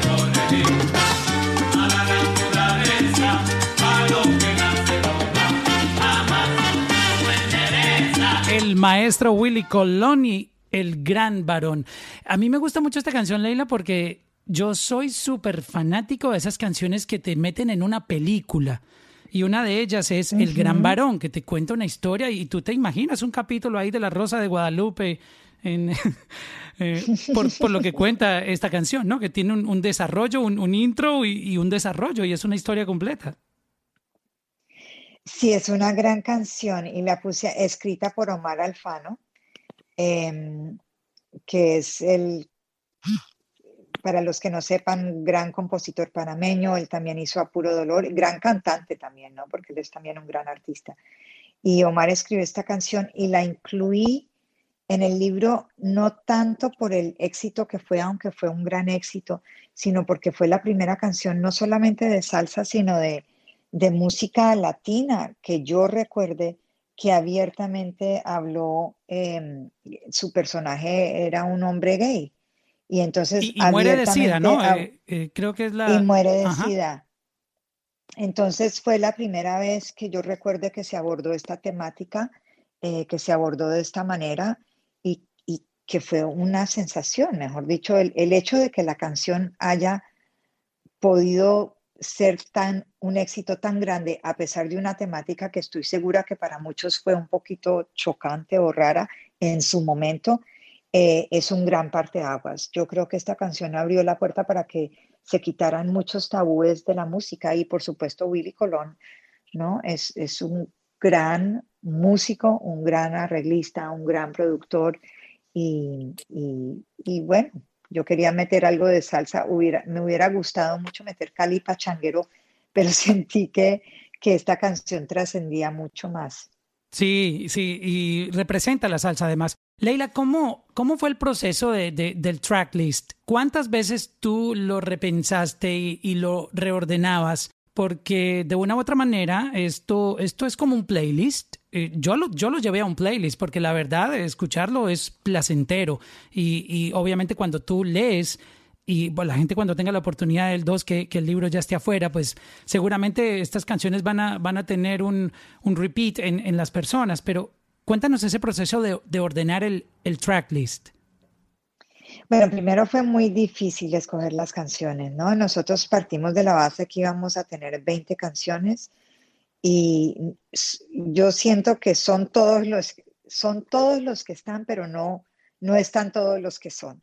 S2: el maestro Willy Coloni, el gran varón. A mí me gusta mucho esta canción, Leila, porque yo soy súper fanático de esas canciones que te meten en una película. Y una de ellas es El Gran Varón, que te cuenta una historia y tú te imaginas un capítulo ahí de La Rosa de Guadalupe eh, por, lo que cuenta esta canción, ¿no? Que tiene un, desarrollo, un, intro y, y, un desarrollo y es una historia completa.
S1: Sí, es una gran canción y la puse escrita por Omar Alfano, em, que es el, para los que no sepan, gran compositor panameño, él también hizo A Puro Dolor, gran cantante también, ¿no? Porque él es también un gran artista. Y Omar escribió esta canción y la incluí en el libro no tanto por el éxito que fue, aunque fue un gran éxito, sino porque fue la primera canción no solamente de salsa, sino de de música latina que yo recuerde que abiertamente habló, em, su personaje era un hombre gay. Y entonces...
S2: Y, muere de sida, ¿no? Eh, eh, creo que es la...
S1: Y muere de sida. Entonces fue la primera vez que yo recuerde que se abordó esta temática, eh, que se abordó de esta manera que fue una sensación, mejor dicho, el, el hecho de que la canción haya podido ser tan un éxito tan grande a pesar de una temática que estoy segura que para muchos fue un poquito chocante o rara en su momento, eh, es un gran parteaguas. Yo creo que esta canción abrió la puerta para que se quitaran muchos tabúes de la música y por supuesto Willy Colón, ¿no? Es, es un gran músico, un gran arreglista, un gran productor y, y bueno, yo quería meter algo de salsa, me hubiera gustado mucho meter Cali Pachanguero, pero sentí que, que esta canción trascendía mucho más.
S2: Sí, sí, y representa la salsa además. Leila, ¿cómo, cómo fue el proceso de, del tracklist? ¿Cuántas veces tú lo repensaste y, y, lo reordenabas? Porque de una u otra manera esto, esto es como un playlist eh, yo, lo, yo lo llevé a un playlist porque la verdad escucharlo es placentero y, obviamente cuando tú lees y la gente cuando tenga la oportunidad del 2 que, el libro ya esté afuera, pues seguramente estas canciones van a, van a tener un, repeat en, las personas, pero cuéntanos ese proceso de, de ordenar el, el tracklist.
S1: Bueno, primero fue muy difícil escoger las canciones, ¿no? Nosotros partimos de la base que íbamos a tener 20 canciones y yo siento que son todos los, son todos los que están, pero no, no están todos los que son.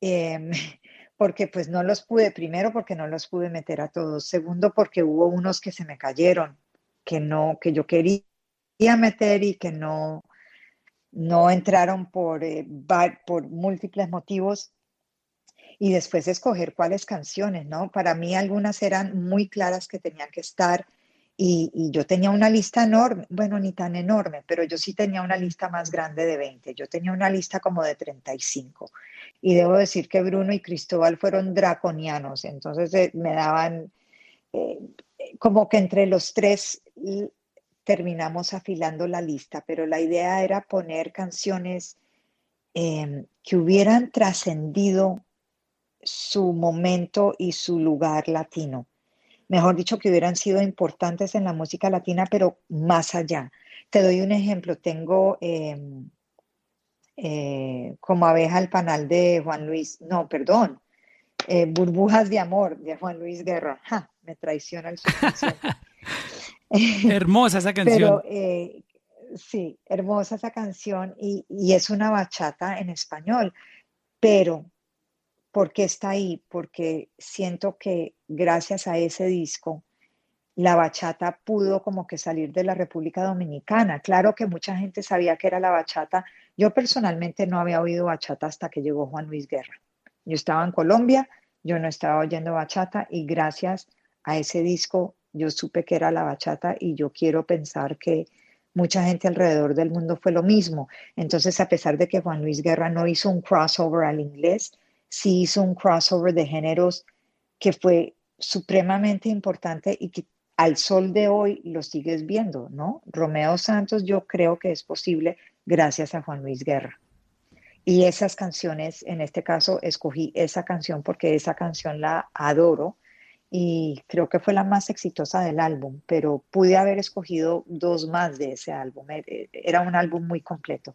S1: Eh, porque pues no los pude, primero porque no los pude meter a todos, segundo porque hubo unos que se me cayeron, que no, que yo quería meter y que no, no entraron por, eh, por múltiples motivos y después escoger cuáles canciones, ¿no? Para mí algunas eran muy claras que tenían que estar y, yo tenía una lista enorme, bueno, ni tan enorme, pero yo sí tenía una lista más grande de 20. Yo tenía una lista como de 35. Y debo decir que Bruno y Cristóbal fueron draconianos, entonces eh, me daban eh, como que entre los tres terminamos afilando la lista, pero la idea era poner canciones em, que hubieran trascendido su momento y su lugar latino mejor dicho, que hubieran sido importantes en la música latina, pero más allá. Te doy un ejemplo, tengo em, eh, como abeja el panal de Juan Luis, no, perdón, eh, Burbujas de Amor de Juan Luis Guerra. me traiciona el
S2: Hermosa esa canción. Pero,
S1: eh, sí, hermosa esa canción y, y es una bachata en español, pero ¿Por qué está ahí? Porque siento que gracias a ese disco, la bachata pudo como que salir de la República Dominicana. Claro que mucha gente sabía que era la bachata. Yo personalmente no había oído bachata hasta que llegó Juan Luis Guerra. Yo estaba en Colombia, yo no estaba oyendo bachata y gracias a ese disco yo supe que era la bachata y yo quiero pensar que mucha gente alrededor del mundo fue lo mismo. Entonces, a pesar de que Juan Luis Guerra no hizo un crossover al inglés, sí hizo un crossover de géneros que fue supremamente importante y que al sol de hoy lo sigues viendo, ¿no? Romeo Santos yo creo que es posible gracias a Juan Luis Guerra. Y esas canciones, en este caso, escogí esa canción porque esa canción la adoro y creo que fue la más exitosa del álbum, pero pude haber escogido dos más de ese álbum. E, era un álbum muy completo.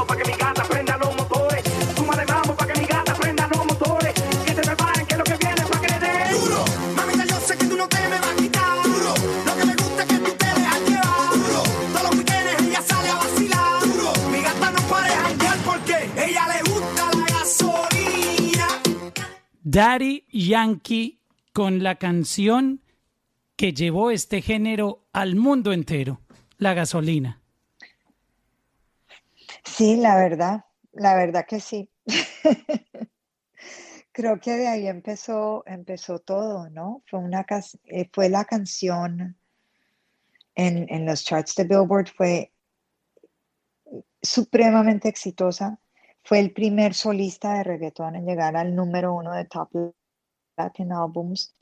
S2: Daddy Yankee con la canción que llevó este género al mundo entero, la gasolina.
S1: Sí, la verdad, la verdad que sí. Creo que de ahí empezó, empezó todo, ¿no? Fue, una, eh, fue la canción en, en los charts de Billboard, fue supremamente exitosa fue el primer solista de reggaetón en llegar al número uno de Top Latin Albums.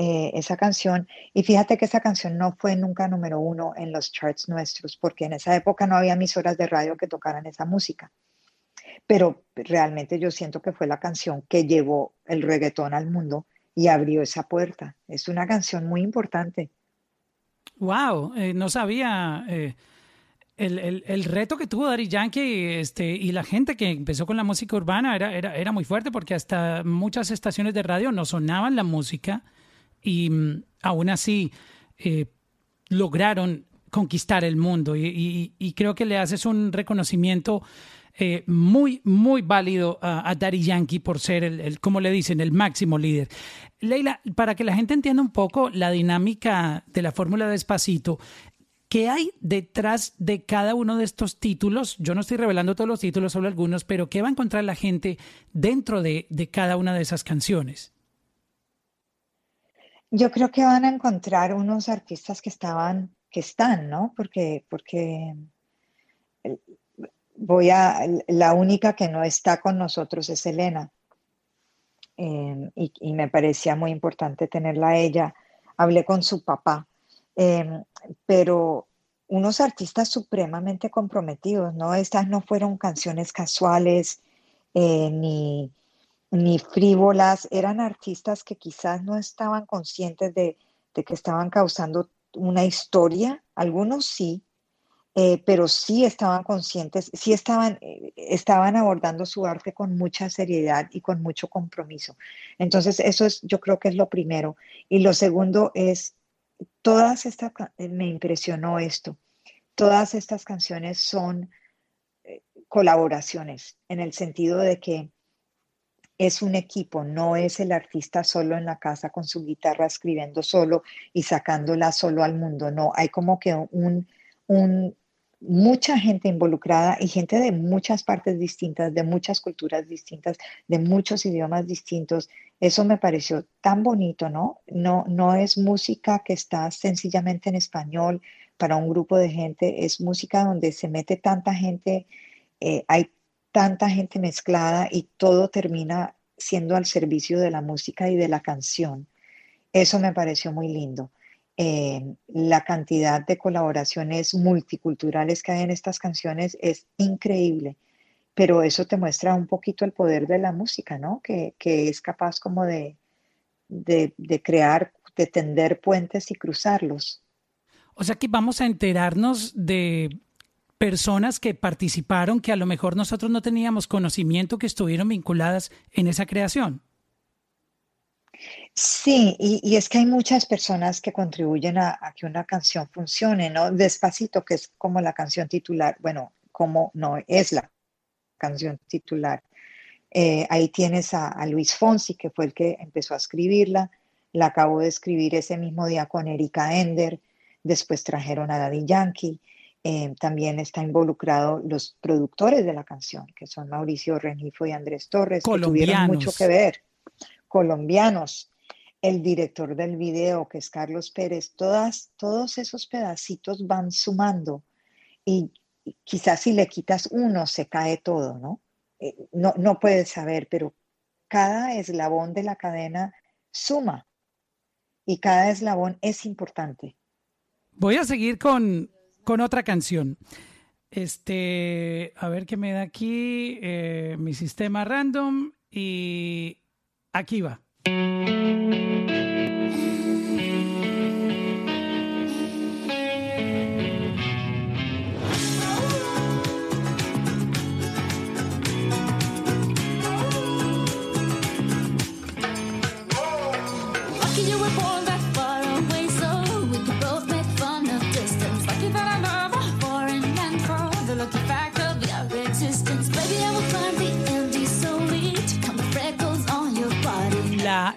S1: Eh, esa canción. Y fíjate que esa canción no fue nunca número uno en los charts nuestros, porque en esa época no había emisoras de radio que tocaran esa música. pero realmente yo siento que fue la canción que llevó el reggaetón al mundo y abrió esa puerta. Es una canción muy importante.
S2: Wow, eh, no sabía eh, el, el, reto que tuvo Daddy Yankee este, y la gente que empezó con la música urbana era, era, era muy fuerte porque hasta muchas estaciones de radio no sonaban la música y mm, aún así eh, lograron conquistar el mundo y, creo que le haces un reconocimiento eh, muy, muy válido a, a, Daddy Yankee por ser el, el, como le dicen, el máximo líder. Leila, para que la gente entienda un poco la dinámica de la fórmula de Despacito, ¿Qué hay detrás de cada uno de estos títulos? Yo no estoy revelando todos los títulos, solo algunos, pero ¿qué va a encontrar la gente dentro de, de cada una de esas canciones?
S1: Yo creo que van a encontrar unos artistas que estaban, que están, ¿no? Porque, porque voy a, la única que no está con nosotros es Elena. Eh, y, y, me parecía muy importante tenerla a ella. Hablé con su papá Em, pero unos artistas supremamente comprometidos, ¿no? Estas no fueron canciones casuales eh, ni, ni frívolas, eran artistas que quizás no estaban conscientes de, de que estaban causando una historia, algunos sí, eh, pero sí estaban conscientes, sí estaban, eh, estaban abordando su arte con mucha seriedad y con mucho compromiso. Entonces, eso es, yo creo que es lo primero. Y lo segundo es todas estas, eh, me impresionó esto, todas estas canciones son eh, colaboraciones en el sentido de que es un equipo, no es el artista solo en la casa con su guitarra escribiendo solo y sacándola solo al mundo, no, hay como que un, mucha gente involucrada y gente de muchas partes distintas, de muchas culturas distintas, de muchos idiomas distintos. Eso me pareció tan bonito, ¿no? No, no es música que está sencillamente en español para un grupo de gente, es música donde se mete tanta gente, eh, hay tanta gente mezclada y todo termina siendo al servicio de la música y de la canción. Eso me pareció muy lindo. Eh, la cantidad de colaboraciones multiculturales que hay en estas canciones es increíble, pero eso te muestra un poquito el poder de la música, ¿no? Que, que es capaz como de, de, de, crear, de tender puentes y cruzarlos.
S2: O sea que vamos a enterarnos de personas que participaron que a lo mejor nosotros no teníamos conocimiento que estuvieron vinculadas en esa creación.
S1: Sí, y, es que hay muchas personas que contribuyen a, que una canción funcione, ¿no? Despacito, que es como la canción titular, bueno, como no es la canción titular. Eh, ahí tienes a, Luis Fonsi, que fue el que empezó a escribirla, la acabó de escribir ese mismo día con Erika Ender, después trajeron a Daddy Yankee, eh, también está involucrado los productores de la canción, que son Mauricio Renifo y Andrés Torres, que tuvieron mucho que ver. Colombianos, el director del video, que es Carlos Pérez, todas, todos esos pedacitos van sumando. Y quizás si le quitas uno se cae todo, ¿no? Eh, no, no puedes saber, pero cada eslabón de la cadena suma y cada eslabón es importante.
S2: Voy a seguir con, con otra canción. Este, a ver qué me da aquí eh, mi sistema random y Aquí va.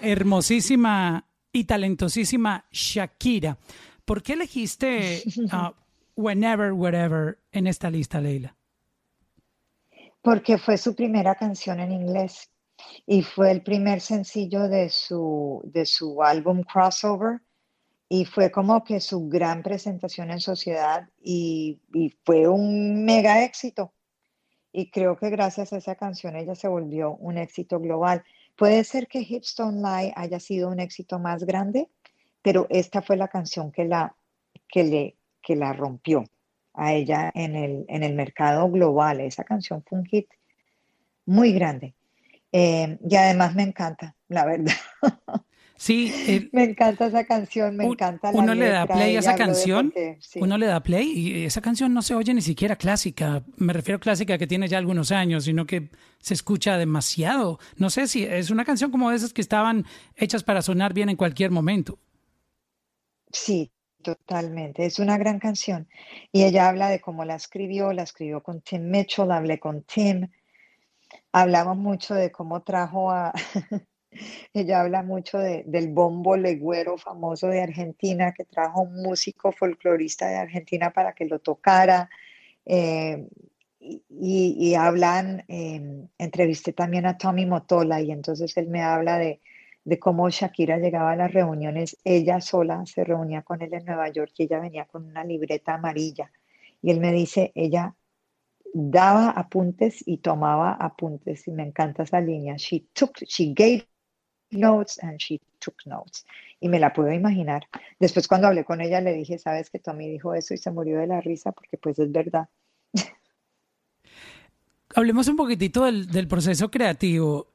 S2: Hermosísima y talentosísima Shakira. ¿Por qué elegiste uh, Whenever, Wherever en esta lista, Leila?
S1: Porque fue su primera canción en inglés y fue el primer sencillo de su, de su álbum Crossover y fue como que su gran presentación en sociedad y, y fue un mega éxito. Y creo que gracias a esa canción ella se volvió un éxito global. Puede ser que Hips Don't Lie haya sido un éxito más grande, pero esta fue la canción que la, que le, que la rompió a ella en el, en el mercado global. Esa canción fue un hit muy grande. Eh, y además me encanta, la verdad.
S2: Sí,
S1: me encanta esa canción, me encanta la
S2: Uno le da play a esa canción, uno le da play y esa canción no se oye ni siquiera clásica. Me refiero a clásica que tiene ya algunos años, sino que se escucha demasiado. No sé si es una canción como esas que estaban hechas para sonar bien en cualquier momento.
S1: Sí, totalmente. Es una gran canción. Y ella habla de cómo la escribió, la escribió con Tim Mitchell, hablé con Tim. Hablamos mucho de cómo trajo a Ella habla mucho del bombo legüero famoso de Argentina, que trajo un músico folclorista de Argentina para que lo tocara. Eh, y, hablan, eh, entrevisté también a Tommy Motola y entonces él me habla de, de, cómo Shakira llegaba a las reuniones, ella sola se reunía con él en Nueva York y ella venía con una libreta amarilla. Y él me dice, ella daba apuntes y tomaba apuntes y me encanta esa línea. She took, she gave notes and she took notes. Y me la puedo imaginar. Después cuando hablé con ella le dije, sabes que Tommy dijo eso y se murió de la risa porque pues es verdad.
S2: Hablemos un poquitito del, proceso creativo.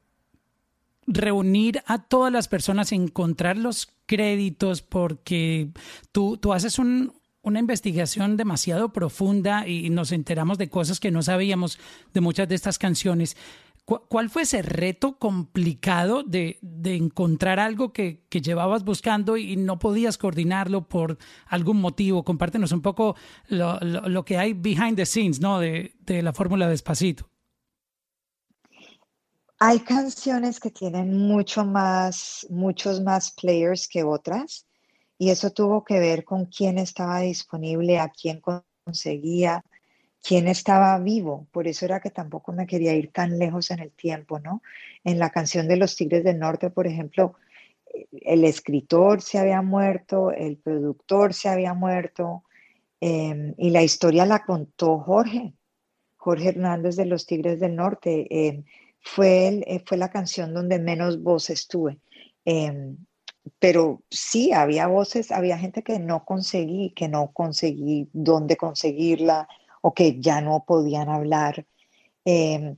S2: Reunir a todas las personas, encontrar los créditos, porque tú, tú haces una investigación demasiado profunda y nos enteramos de cosas que no sabíamos de muchas de estas canciones. ¿Cuál fue ese reto complicado de, encontrar algo que, llevabas buscando y no podías coordinarlo por algún motivo? Compártenos un poco lo, que hay behind the scenes ¿no? de, la fórmula Despacito.
S1: Hay canciones que tienen mucho más, muchos más players que otras y eso tuvo que ver con quién estaba disponible, a quién conseguía, quién estaba vivo, por eso era que tampoco me quería ir tan lejos en el tiempo, ¿no? En la canción de los Tigres del Norte, por ejemplo, el escritor se había muerto, el productor se había muerto, em, y la historia la contó Jorge, Jorge Hernández de los Tigres del Norte. Em, fue, eh, fue la canción donde menos voces tuve. Em, pero sí, había voces, había gente que no conseguí, que no conseguí dónde conseguirla, o que ya no podían hablar. Em,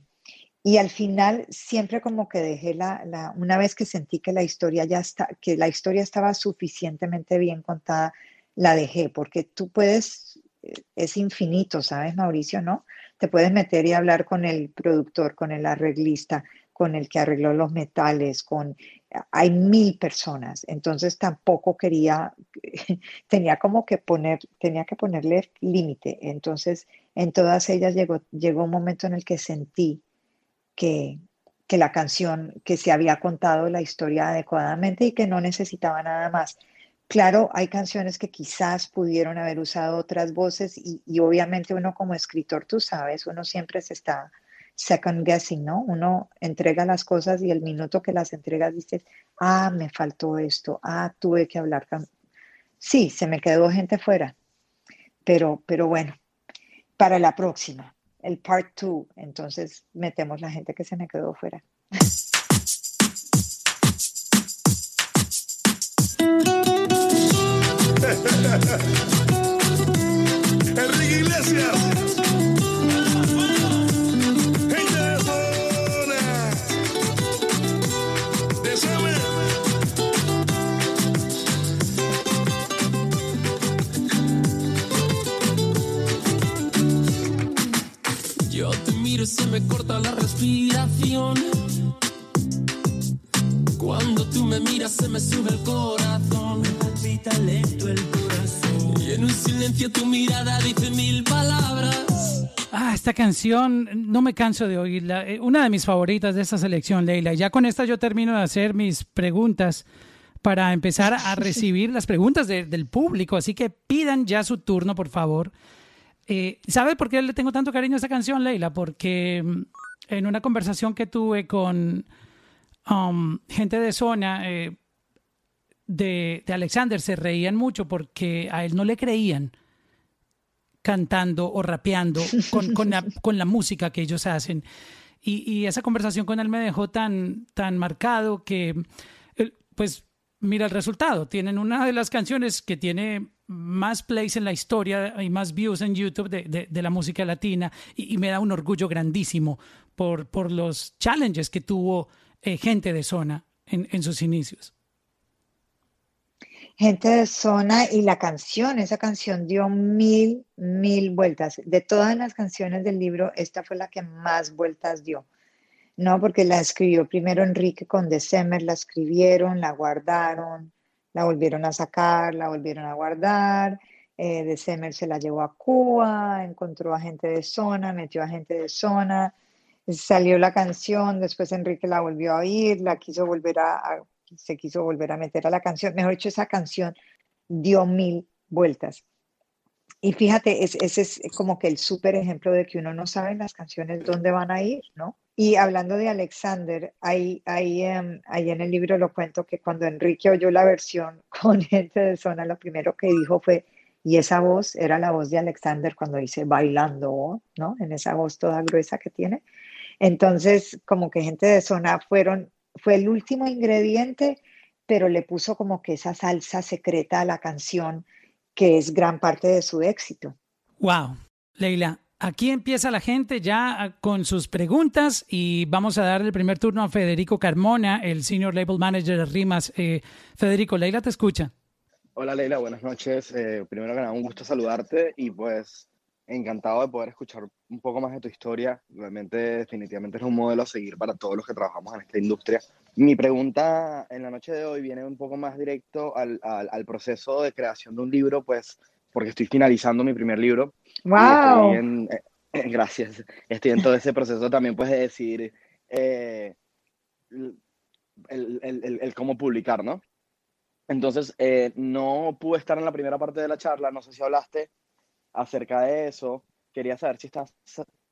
S1: y al final siempre como que dejé la, una vez que sentí que la historia ya está, que la historia estaba suficientemente bien contada, la dejé, porque tú puedes, eh, es infinito, ¿sabes, Mauricio? ¿No? Te puedes meter y hablar con el productor, con el arreglista, con el que arregló los metales, con hay mil personas, entonces tampoco quería, tenía como que poner, tenía que ponerle límite. Entonces, en todas ellas llegó, llegó un momento en el que sentí que, que la canción, que se había contado la historia adecuadamente y que no necesitaba nada más. Claro, hay canciones que quizás pudieron haber usado otras voces y, y obviamente uno como escritor, tú sabes, uno siempre se está second guessing, ¿no? Uno entrega las cosas y el minuto que las entregas dices, ah, me faltó esto, ah, tuve que hablar. Sí, se me quedó gente fuera, pero, pero bueno, para la próxima, el part two, entonces metemos la gente que se me quedó fuera.
S3: Enrique Iglesias. Se me corta la respiración. Cuando tú me miras se me sube el corazón. Me palpita lento el corazón. Y en un silencio tu mirada dice mil palabras.
S2: Ah, esta canción no me canso de oírla. Eh, una de mis favoritas de esta selección, Leila. Ya con esta yo termino de hacer mis preguntas para empezar a recibir las preguntas del público. Así que pidan ya su turno, por favor. Eh, ¿Sabe por qué le tengo tanto cariño a esta canción, Leila? Porque mm, en una conversación que tuve con um, gente de zona eh, de, Alexander, se reían mucho porque a él no le creían cantando o rapeando con, la, música que ellos hacen. Y, esa conversación con él me dejó tan, tan marcado que, eh, pues, mira el resultado. Tienen una de las canciones que tiene más plays en la historia y más views en YouTube de, la música latina y, me da un orgullo grandísimo por, por los challenges que tuvo eh, gente de zona en, en sus inicios.
S1: Gente de zona y la canción, esa canción dio mil, mil vueltas. De todas las canciones del libro, esta fue la que más vueltas dio. No, porque la escribió primero Enrique con December, la escribieron, la guardaron, la volvieron a sacar, la volvieron a guardar. Eh, December se la llevó a Cuba, encontró a gente de zona, metió a gente de zona, salió la canción, después Enrique la volvió a oír, la quiso volver a se quiso volver a meter a la canción. Mejor dicho, esa canción dio mil vueltas. Y fíjate, ese es como que el súper ejemplo de que uno no sabe en las canciones dónde van a ir, ¿no? Y hablando de Alexander, ahí, ahí, em, ahí en el libro lo cuento que cuando Enrique oyó la versión con gente de zona, lo primero que dijo fue, y esa voz era la voz de Alexander cuando dice bailando, ¿no? En esa voz toda gruesa que tiene. Entonces, como que gente de zona fueron fue el último ingrediente, pero le puso como que esa salsa secreta a la canción, que es gran parte de su éxito.
S2: Wow, Leila, aquí empieza la gente ya con sus preguntas y vamos a dar el primer turno a Federico Carmona, el Senior Label Manager de Rimas. Eh, Federico, Leila te escucha.
S5: Hola Leila, buenas noches. Eh, primero que nada, un gusto saludarte y pues encantado de poder escuchar un poco más de tu historia. Realmente, definitivamente es un modelo a seguir para todos los que trabajamos en esta industria. Mi pregunta en la noche de hoy viene un poco más directo al, al, proceso de creación de un libro, pues porque estoy finalizando mi primer libro.
S1: ¡Wow!
S5: Eh, gracias. Estoy en todo ese proceso también, pues, de decir eh, el, el, el, cómo publicar, ¿no? Entonces, eh, no pude estar en la primera parte de la charla, no sé si hablaste, acerca de eso. Quería saber si estás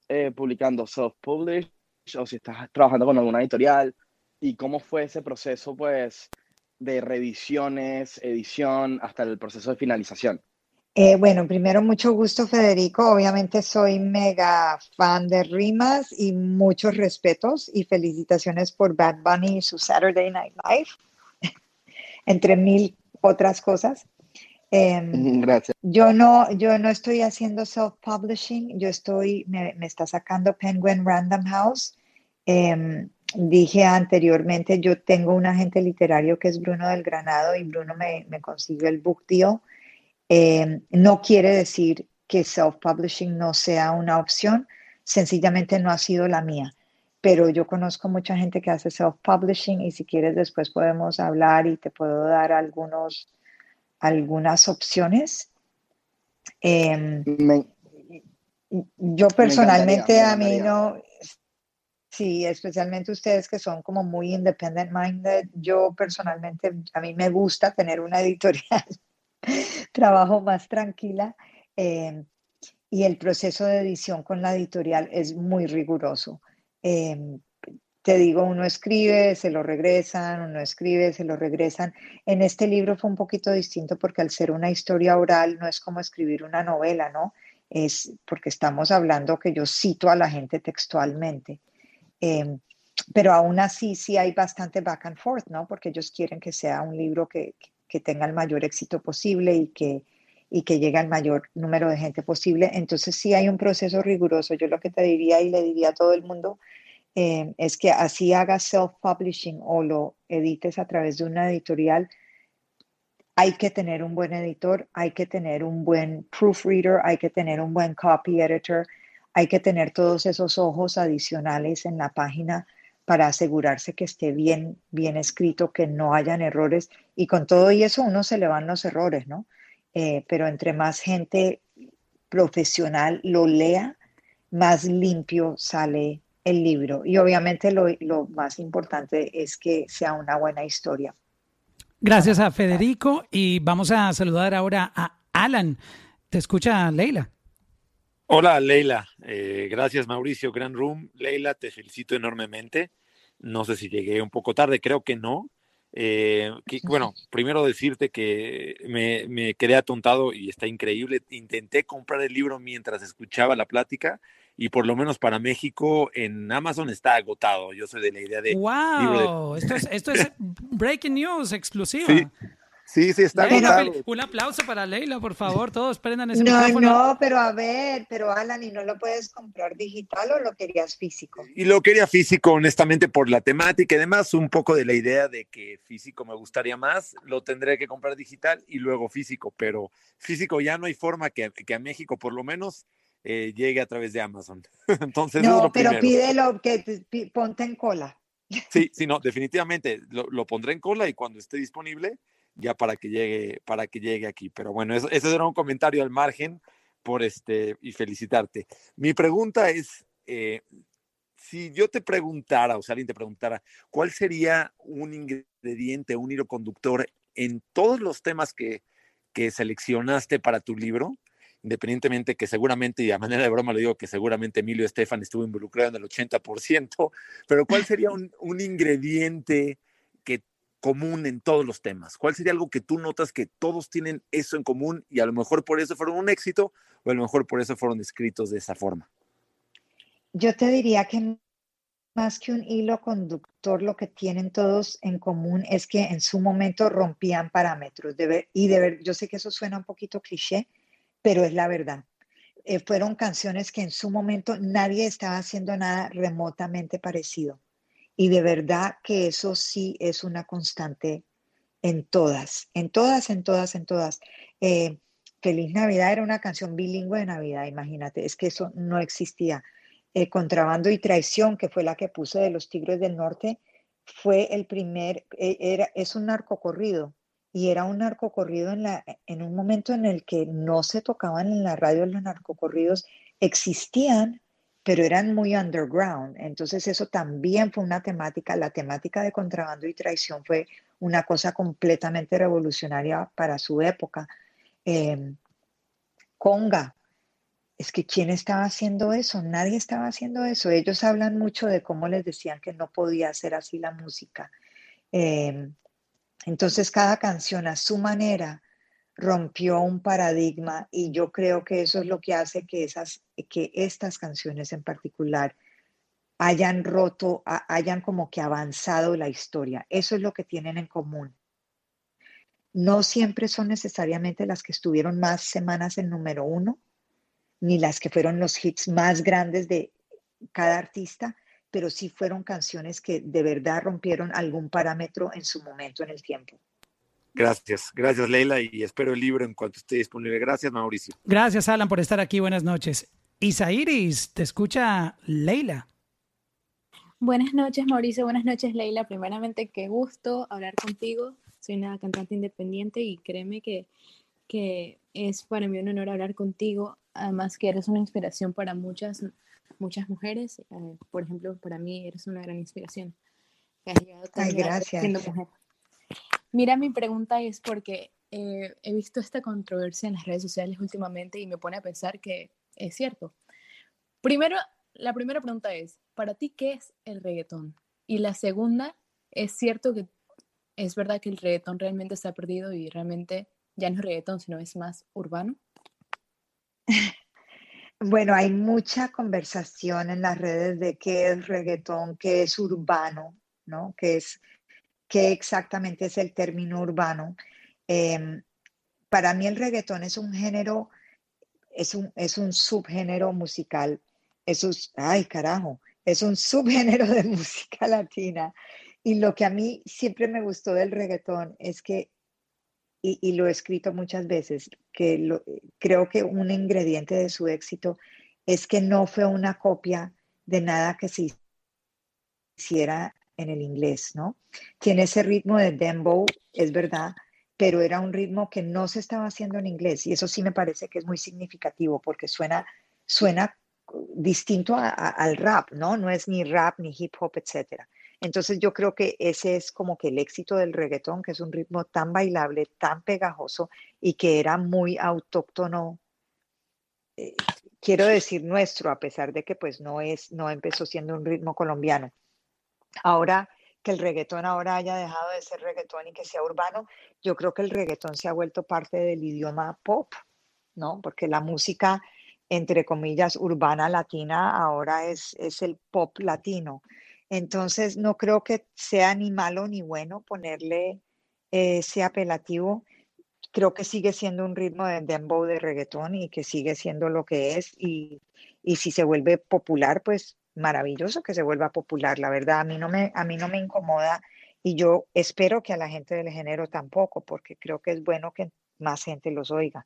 S5: eh, publicando self-publish o si estás trabajando con alguna editorial y cómo fue ese proceso, pues, de revisiones, edición, hasta el proceso de finalización.
S1: Eh, bueno, primero mucho gusto Federico, obviamente soy mega fan de Rimas y muchos respetos y felicitaciones por Bad Bunny y su Saturday Night Live, entre mil otras cosas.
S5: Em, Gracias.
S1: Yo no, yo no estoy haciendo self-publishing, yo estoy, me, está sacando Penguin Random House. Em, dije anteriormente, yo tengo un agente literario que es Bruno del Granado y Bruno me, me consiguió el book deal. Em, no quiere decir que self-publishing no sea una opción, sencillamente no ha sido la mía. Pero yo conozco mucha gente que hace self-publishing y si quieres después podemos hablar y te puedo dar algunos algunas opciones. Em, yo personalmente a mí no, sí, especialmente ustedes que son como muy independent minded, yo personalmente a mí me gusta tener una editorial, trabajo más tranquila em, y el proceso de edición con la editorial es muy riguroso. Em, te digo, uno escribe, se lo regresan, uno escribe, se lo regresan. En este libro fue un poquito distinto porque al ser una historia oral no es como escribir una novela, ¿no? Es porque estamos hablando que yo cito a la gente textualmente. Em, pero aún así sí hay bastante back and forth, ¿no? Porque ellos quieren que sea un libro que, que tenga el mayor éxito posible y que, y que llegue al mayor número de gente posible. Entonces sí hay un proceso riguroso. Yo lo que te diría y le diría a todo el mundo eh, es que así hagas self-publishing o lo edites a través de una editorial, hay que tener un buen editor, hay que tener un buen proofreader, hay que tener un buen copy editor, hay que tener todos esos ojos adicionales en la página para asegurarse que esté bien, bien escrito, que no hayan errores. Y con todo y eso uno se le van los errores, ¿no? Eh, pero entre más gente profesional lo lea, más limpio sale el libro. Y obviamente lo, más importante es que sea una buena historia.
S2: Gracias a Federico y vamos a saludar ahora a Alan. ¿Te escucha Leila?
S6: Hola Leila, eh, gracias Mauricio, Gran Room. Leila, te felicito enormemente. No sé si llegué un poco tarde, creo que no. Eh, bueno, primero decirte que me, me, quedé atontado y está increíble. Intenté comprar el libro mientras escuchaba la plática y por lo menos para México en Amazon está agotado. Yo soy de la idea de...
S2: ¡Wow! Esto, es, esto es breaking news exclusiva.
S6: Sí, sí, está
S2: Leila, un aplauso para Leila, por favor, todos prendan ese
S1: No,
S2: micrófono.
S1: no, pero a ver, pero Alan, ¿y no lo puedes comprar digital o lo querías físico?
S6: Y lo quería físico, honestamente, por la temática y además un poco de la idea de que físico me gustaría más, lo tendré que comprar digital y luego físico, pero físico ya no hay forma que, que a México por lo menos eh, llegue a través de Amazon. Entonces, eso es
S1: No,
S6: lo
S1: pero
S6: primero.
S1: pídelo, que ponte en cola.
S6: Sí, sí, no, definitivamente lo, lo pondré en cola y cuando esté disponible, ya para que llegue, para que llegue aquí. Pero bueno, eso, ese era un comentario al margen por este y felicitarte. Mi pregunta es, eh, si yo te preguntara, o si alguien te preguntara, ¿cuál sería un ingrediente, un hilo conductor en todos los temas que, que seleccionaste para tu libro? Independientemente que seguramente, y a manera de broma lo digo, que seguramente Emilio Estefan estuvo involucrado en el 80%, pero ¿cuál sería un, un ingrediente que común en todos los temas? ¿Cuál sería algo que tú notas que todos tienen eso en común y a lo mejor por eso fueron un éxito o a lo mejor por eso fueron escritos de esa forma?
S1: Yo te diría que más que un hilo conductor, lo que tienen todos en común es que en su momento rompían parámetros. De ver- y de ver, yo sé que eso suena un poquito cliché, pero es la verdad. Eh, fueron canciones que en su momento nadie estaba haciendo nada remotamente parecido. Y de verdad que eso sí es una constante en todas, en todas, en todas, en todas. Eh, Feliz Navidad era una canción bilingüe de Navidad, imagínate, es que eso no existía. Eh, Contrabando y Traición, que fue la que puse de los Tigres del Norte, fue el primer, eh, era, es un narcocorrido, y era un narcocorrido en, en un momento en el que no se tocaban en la radio los narcocorridos, existían, pero eran muy underground. Entonces eso también fue una temática, la temática de contrabando y traición fue una cosa completamente revolucionaria para su época. Eh, Conga, es que ¿quién estaba haciendo eso? Nadie estaba haciendo eso. Ellos hablan mucho de cómo les decían que no podía ser así la música. Eh, entonces cada canción a su manera rompió un paradigma y yo creo que eso es lo que hace que, esas, que estas canciones en particular hayan roto, hayan como que avanzado la historia. Eso es lo que tienen en común. No siempre son necesariamente las que estuvieron más semanas en número uno, ni las que fueron los hits más grandes de cada artista, pero sí fueron canciones que de verdad rompieron algún parámetro en su momento en el tiempo.
S6: Gracias, gracias Leila y espero el libro en cuanto esté disponible. Gracias Mauricio.
S2: Gracias, Alan, por estar aquí. Buenas noches. Isairis, te escucha Leila.
S7: Buenas noches, Mauricio. Buenas noches, Leila. Primeramente, qué gusto hablar contigo. Soy una cantante independiente y créeme que, que es para mí un honor hablar contigo. Además que eres una inspiración para muchas, muchas mujeres. Eh, por ejemplo, para mí eres una gran inspiración. Que has llegado tan
S1: Ay, gracias.
S7: siendo mujer. Mira, mi pregunta es porque eh, he visto esta controversia en las redes sociales últimamente y me pone a pensar que es cierto. Primero, la primera pregunta es, ¿para ti qué es el reggaetón? Y la segunda, ¿es cierto que es verdad que el reggaetón realmente está perdido y realmente ya no es reggaetón, sino es más urbano?
S1: Bueno, hay mucha conversación en las redes de qué es reggaetón, qué es urbano, ¿no? ¿Qué es, qué exactamente es el término urbano? Em, para mí el reggaetón es un género, es un, es un subgénero musical, es ay carajo, es un subgénero de música latina. Y lo que a mí siempre me gustó del reggaetón es que, y, lo he escrito muchas veces, que creo que un ingrediente de su éxito es que no fue una copia de nada que se hiciera en el inglés, ¿no? Tiene ese ritmo de dembow, es verdad, pero era un ritmo que no se estaba haciendo en inglés y eso sí me parece que es muy significativo porque suena, suena distinto al rap, ¿no? No es ni rap ni hip hop, etcétera. Entonces yo creo que ese es como que el éxito del reggaetón, que es un ritmo tan bailable, tan pegajoso y que era muy autóctono, eh, quiero decir nuestro, a pesar de que pues no es, no empezó siendo un ritmo colombiano. Ahora que el reggaetón ahora haya dejado de ser reggaetón y que sea urbano, yo creo que el reggaetón se ha vuelto parte del idioma pop, ¿no? Porque la música, entre comillas, urbana latina ahora es, es el pop latino. Entonces, no creo que sea ni malo ni bueno ponerle ese apelativo. Creo que sigue siendo un ritmo de dembow de reggaetón y que sigue siendo lo que es. Y, y si se vuelve popular, pues maravilloso que se vuelva popular. La verdad, a mí no me, a mí no me incomoda y yo espero que a la gente del género tampoco, porque creo que es bueno que más gente los oiga.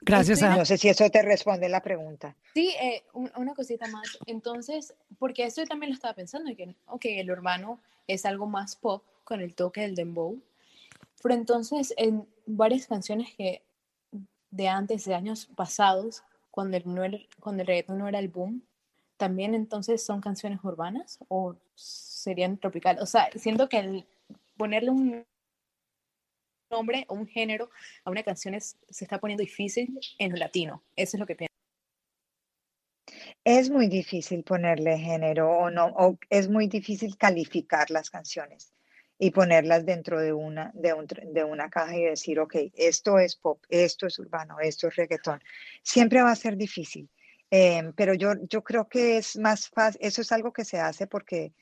S2: Gracias a...
S1: No sé si eso te responde la pregunta.
S7: Sí, eh, un- una cosita más. Entonces, porque eso yo también lo estaba pensando, que, ok, el urbano es algo más pop con el toque del dembow, pero entonces en varias canciones que de antes, de años pasados, cuando el, no era- cuando el reggaetón no era el boom, también entonces son canciones urbanas o serían tropical. O sea, siento que el ponerle un nombre o un género a una canción es- se está poniendo difícil en latino. Eso es lo que pienso.
S1: Es muy difícil ponerle género o no, o es muy difícil calificar las canciones y ponerlas dentro de una, de un de una caja y decir, ok, esto es pop, esto es urbano, esto es reggaetón. Siempre va a ser difícil, Em, pero yo, yo creo que es más fácil, eso es algo que se hace porque,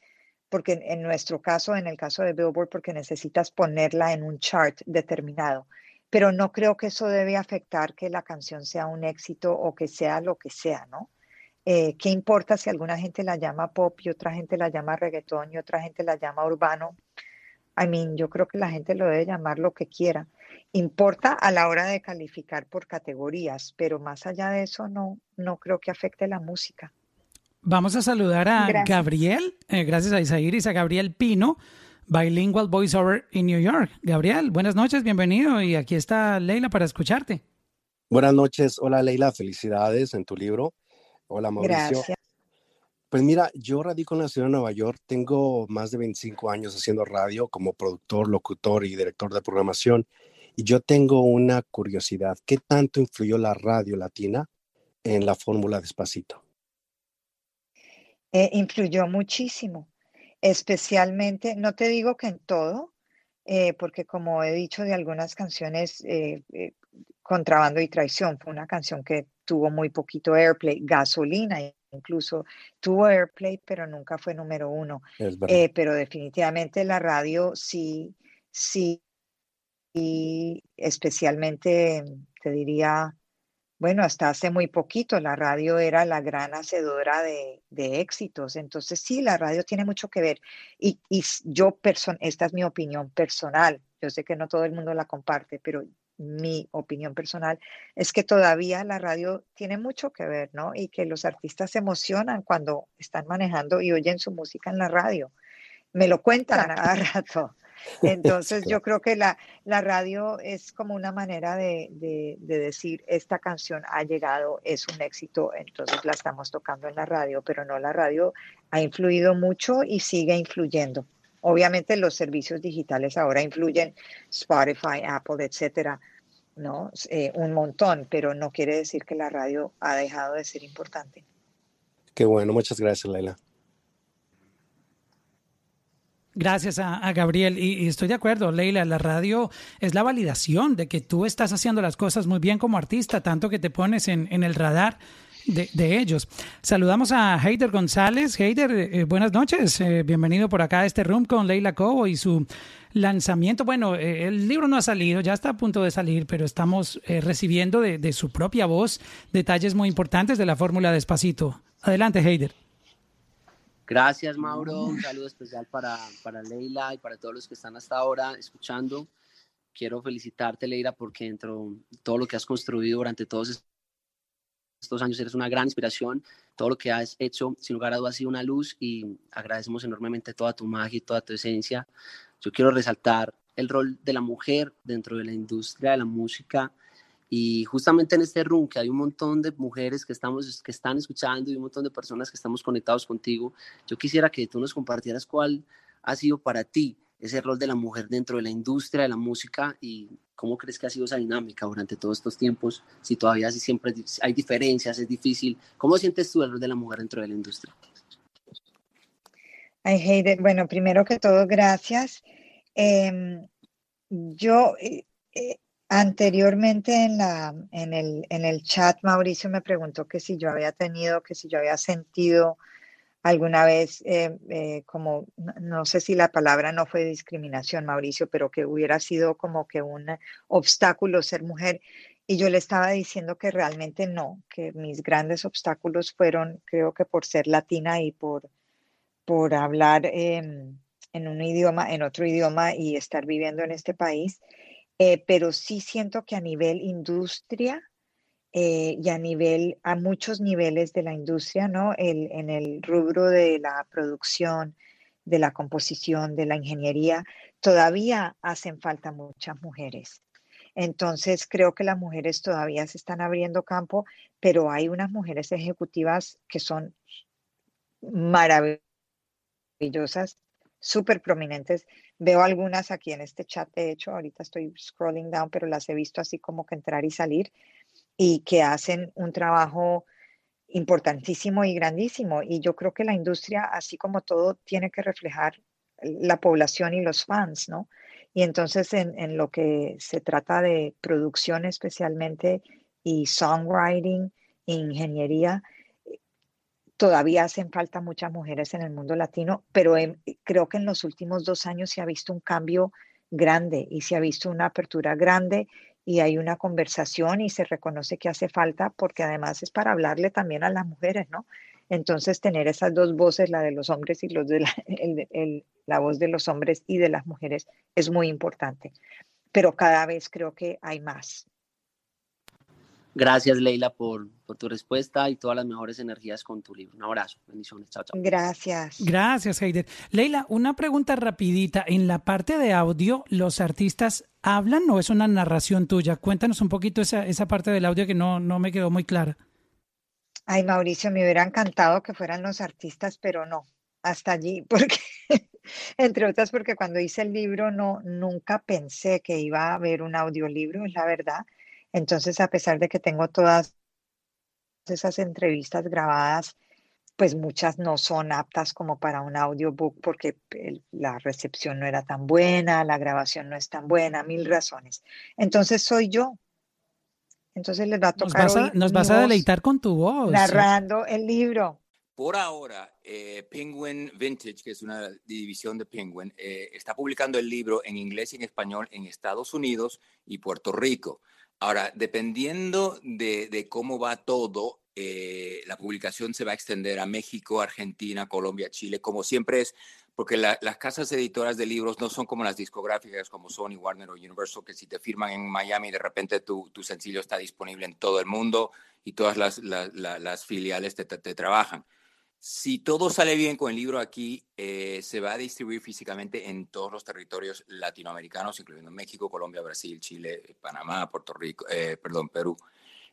S1: porque en, nuestro caso, en el caso de Billboard, porque necesitas ponerla en un chart determinado. Pero no creo que eso debe afectar que la canción sea un éxito o que sea lo que sea, ¿no? Eh, ¿qué importa si alguna gente la llama pop y otra gente la llama reggaetón y otra gente la llama urbano? I mean, yo creo que la gente lo debe llamar lo que quiera. Importa a la hora de calificar por categorías, pero más allá de eso no, no creo que afecte la música.
S2: Vamos a saludar a
S7: Gracias.
S2: Gabriel, eh, gracias a Isairis, a Gabriel Pino, Bilingual Voiceover en New York. Gabriel, buenas noches, bienvenido y aquí está Leila para escucharte.
S8: Buenas noches, hola Leila, felicidades en tu libro. Hola Mauricio.
S1: Gracias.
S8: Pues mira, yo radico en la ciudad de Nueva York, tengo más de 25 años haciendo radio como productor, locutor y director de programación. Y yo tengo una curiosidad, ¿qué tanto influyó la radio latina en la fórmula Despacito?
S1: Eh, influyó muchísimo, especialmente, no te digo que en todo, eh, porque como he dicho de algunas canciones, eh, eh, Contrabando y Traición fue una canción que tuvo muy poquito airplay, Gasolina incluso tuvo airplay, pero nunca fue número uno. Pero definitivamente la radio sí, sí, y especialmente te diría, bueno, hasta hace muy poquito la radio era la gran hacedora de, de éxitos. Entonces sí, la radio tiene mucho que ver. Y, y yo, person esta es mi opinión personal. Yo sé que no todo el mundo la comparte, pero mi opinión personal es que todavía la radio tiene mucho que ver, ¿no? Y que los artistas se emocionan cuando están manejando y oyen su música en la radio. Me lo cuentan a cada rato. Entonces yo creo que la, la radio es como una manera de, de- de decir, esta canción ha llegado, es un éxito, entonces la estamos tocando en la radio, pero no, la radio ha influido mucho y sigue influyendo. Obviamente los servicios digitales ahora influyen, Spotify, Apple, etcétera, ¿no? Eh, un montón, pero no quiere decir que la radio ha dejado de ser importante.
S8: Qué bueno, muchas gracias Leila.
S2: Gracias a, Gabriel. Y, estoy de acuerdo, Leila, la radio es la validación de que tú estás haciendo las cosas muy bien como artista, tanto que te pones en, el radar de, ellos. Saludamos a Heider González. Heider, eh, buenas noches. Eh, bienvenido por acá a este room con Leila Cobo y su lanzamiento. Bueno, eh, el libro no ha salido, ya está a punto de salir, pero estamos eh, recibiendo de, de su propia voz detalles muy importantes de la fórmula Despacito. Adelante, Heider.
S9: Gracias, Mauro. Un saludo especial para, para Leila y para todos los que están hasta ahora escuchando. Quiero felicitarte, Leila, porque dentro de todo lo que has construido durante todos estos años eres una gran inspiración. Todo lo que has hecho, sin lugar a dudas, ha sido una luz y agradecemos enormemente toda tu magia y toda tu esencia. Yo quiero resaltar el rol de la mujer dentro de la industria de la música y justamente en este room que hay un montón de mujeres que, estamos, que están escuchando y un montón de personas que estamos conectados contigo, yo quisiera que tú nos compartieras cuál ha sido para ti ese rol de la mujer dentro de la industria de la música y cómo crees que ha sido esa dinámica durante todos estos tiempos, si todavía si siempre hay diferencias, es difícil. ¿Cómo sientes tú el rol de la mujer dentro de la industria?
S1: Hate it. Bueno, primero que todo, gracias. Eh, yo eh, eh, anteriormente en, el, chat, Mauricio me preguntó que si yo había tenido, que si yo había sentido alguna vez, eh, eh, como, no, sé si la palabra no fue discriminación, Mauricio, pero que hubiera sido como que un obstáculo ser mujer. Y yo le estaba diciendo que realmente no, que mis grandes obstáculos fueron, creo que por ser latina y por, por hablar en un idioma, en otro idioma y estar viviendo en este país. Eh, pero sí siento que a nivel industria, eh, y a nivel, a muchos niveles de la industria, ¿no? En el rubro de la producción, de la composición, de la ingeniería, todavía hacen falta muchas mujeres. Entonces, creo que las mujeres todavía se están abriendo campo, pero hay unas mujeres ejecutivas que son maravillosas, súper prominentes. Veo algunas aquí en este chat, de hecho, ahorita estoy scrolling down, pero las he visto así como que entrar y salir y que hacen un trabajo importantísimo y grandísimo. Y yo creo que la industria, así como todo, tiene que reflejar la población y los fans, ¿no? Y entonces en, lo que se trata de producción especialmente y songwriting, ingeniería, todavía hacen falta muchas mujeres en el mundo latino, pero creo que en los últimos dos años se ha visto un cambio grande y se ha visto una apertura grande y hay una conversación y se reconoce que hace falta porque además es para hablarle también a las mujeres, ¿no? Entonces tener esas dos voces, la de los hombres y la voz de los hombres y de las mujeres es muy importante. Pero cada vez creo que hay más.
S9: Gracias, Leila, por, por, tu respuesta y todas las mejores energías con tu libro. Un abrazo, bendiciones, chao, chao.
S1: Gracias.
S2: Gracias, Heider. Leila, una pregunta rapidita. En la parte de audio, ¿los artistas hablan o es una narración tuya? Cuéntanos un poquito esa, esa parte del audio que no, no me quedó muy clara.
S1: Ay, Mauricio, me hubiera encantado que fueran los artistas, pero no, hasta allí, porque, entre otras, porque cuando hice el libro no, nunca pensé que iba a haber un audiolibro, es la verdad entonces, a pesar de que tengo todas esas entrevistas grabadas, pues muchas no son aptas como para un audiobook porque la recepción no era tan buena, la grabación no es tan buena, mil razones. Entonces soy yo. Entonces les va a tocar.
S2: Nos vas a, deleitar con tu voz.
S1: Narrando el libro.
S4: Por ahora, eh, Penguin Vintage, que es una división de Penguin, eh, está publicando el libro en inglés y en español en Estados Unidos y Puerto Rico. Ahora, dependiendo de, cómo va todo, eh, la publicación se va a extender a México, Argentina, Colombia, Chile, como siempre es, porque las casas editoras de libros no son como las discográficas como Sony, Warner o Universal, que si te firman en Miami, de repente tu, sencillo está disponible en todo el mundo y todas las, filiales te trabajan. Si todo sale bien con el libro aquí, eh, se va a distribuir físicamente en todos los territorios latinoamericanos, incluyendo México, Colombia, Brasil, Chile, Panamá, Puerto Rico, eh, perdón, Perú.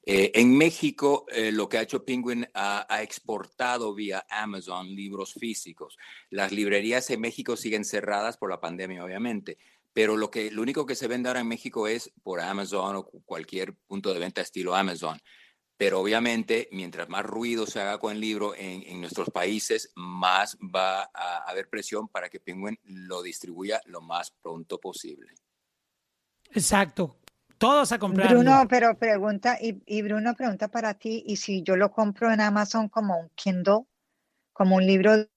S4: Eh, en México, lo que ha hecho Penguin ha, ha, exportado vía Amazon libros físicos. Las librerías en México siguen cerradas por la pandemia, obviamente, pero lo, que, lo único que se vende ahora en México es por Amazon o cualquier punto de venta estilo Amazon. Pero obviamente, mientras más ruido se haga con el libro en, nuestros países, más va a haber presión para que Penguin lo distribuya lo más pronto posible.
S2: Exacto. Todos a comprar.
S1: Bruno, pero pregunta, y, Bruno pregunta para ti, ¿y si yo lo compro en Amazon como un Kindle, como un libro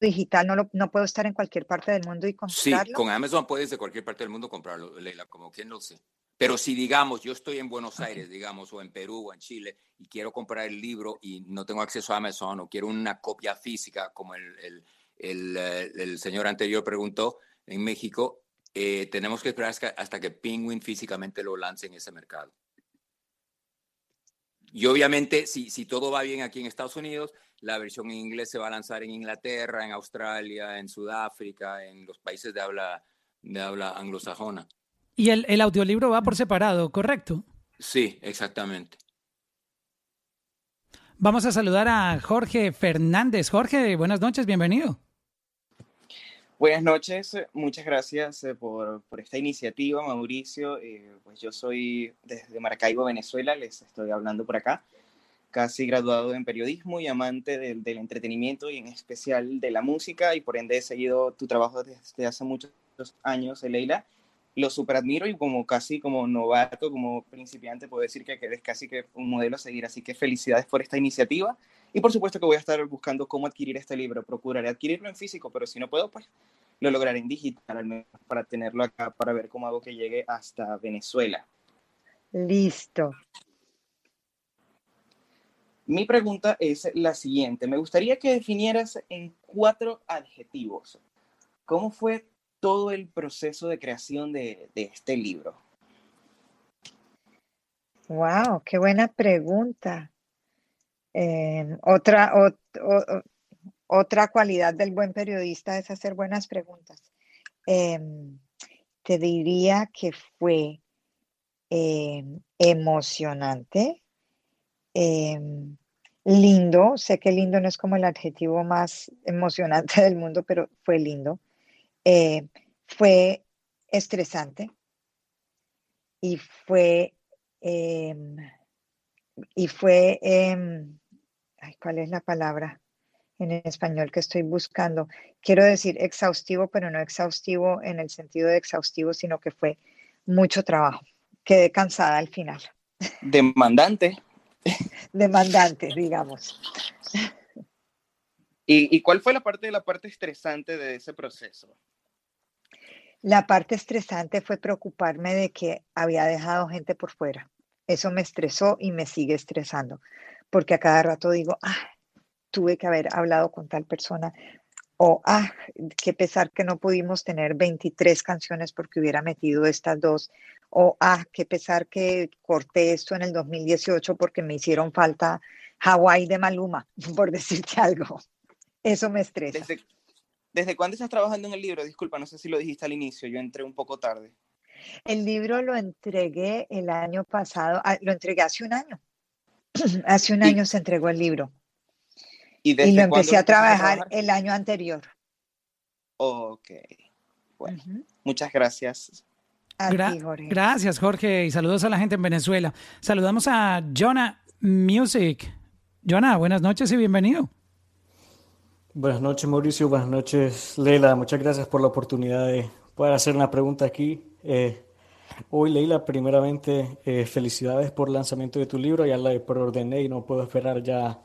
S1: digital, no, no puedo estar en cualquier parte del mundo y comprarlo?
S4: Sí, con Amazon puedes de cualquier parte del mundo comprarlo, Leila, como Kindle, sí. Pero si digamos, yo estoy en Buenos Aires, digamos, o en Perú o en Chile, y quiero comprar el libro y no tengo acceso a Amazon o quiero una copia física, como el, el, el, eh, el señor anterior preguntó, en México, eh, tenemos que esperar hasta que Penguin físicamente lo lance en ese mercado. Y obviamente, si, si todo va bien aquí en Estados Unidos, la versión en inglés se va a lanzar en Inglaterra, en Australia, en Sudáfrica, en los países de habla, de habla anglosajona.
S2: Y el, el audiolibro va por separado, ¿correcto?
S4: Sí, exactamente.
S2: Vamos a saludar a Jorge Fernández. Jorge, buenas noches, bienvenido.
S10: Buenas noches, muchas gracias eh, por, por esta iniciativa, Mauricio. Eh, pues yo soy desde Maracaibo, Venezuela, les estoy hablando por acá, casi graduado en periodismo y amante del, del entretenimiento y en especial de la música y por ende he seguido tu trabajo desde hace muchos años, Leila lo super admiro y como casi como novato, como principiante, puedo decir que eres casi que un modelo a seguir. Así que felicidades por esta iniciativa. Y por supuesto que voy a estar buscando cómo adquirir este libro. Procuraré adquirirlo en físico, pero si no puedo, pues lo lograré en digital, al menos para tenerlo acá, para ver cómo hago que llegue hasta Venezuela.
S1: Listo.
S10: Mi pregunta es la siguiente. Me gustaría que definieras en cuatro adjetivos cómo fue todo el proceso de creación de, este libro?
S1: Wow, qué buena pregunta. Em, otra, otra cualidad del buen periodista es hacer buenas preguntas. Em, te diría que fue em, emocionante, lindo. Sé que lindo no es como el adjetivo más emocionante del mundo, pero fue lindo. Eh, fue estresante y fue, em, y fue, em, ¿cuál es la palabra en español que estoy buscando? Quiero decir exhaustivo, pero no exhaustivo en el sentido de exhaustivo, sino que fue mucho trabajo. Quedé cansada al final.
S10: Demandante.
S1: Demandante, digamos.
S10: ¿Y, ¿Y, cuál fue la parte de la parte estresante de ese proceso?
S1: La parte estresante fue preocuparme de que había dejado gente por fuera. Eso me estresó y me sigue estresando, porque a cada rato digo, ah, tuve que haber hablado con tal persona, o ah, qué pesar que no pudimos tener 23 canciones porque hubiera metido estas dos, o ah, qué pesar que corté esto en el 2018 porque me hicieron falta Hawái de Maluma, por decirte algo. Eso me estresa.
S10: ¿Desde cuándo estás trabajando en el libro? Disculpa, no sé si lo dijiste al inicio, yo entré un poco tarde.
S1: El libro lo entregué el año pasado, ah, lo entregué hace un año. hace un año se entregó el libro. ¿Y, lo empecé a trabajar, el año anterior.
S10: Ok. Bueno, muchas gracias.
S2: Gracias, Jorge, y saludos a la gente en Venezuela. Saludamos a Jonah Music. Jonah, buenas noches y bienvenido.
S11: Buenas noches, Mauricio. Buenas noches, Leila. Muchas gracias por la oportunidad de poder hacer una pregunta aquí. Eh, hoy, Leila, primeramente, eh, felicidades por el lanzamiento de tu libro. Ya la preordené y no puedo esperar ya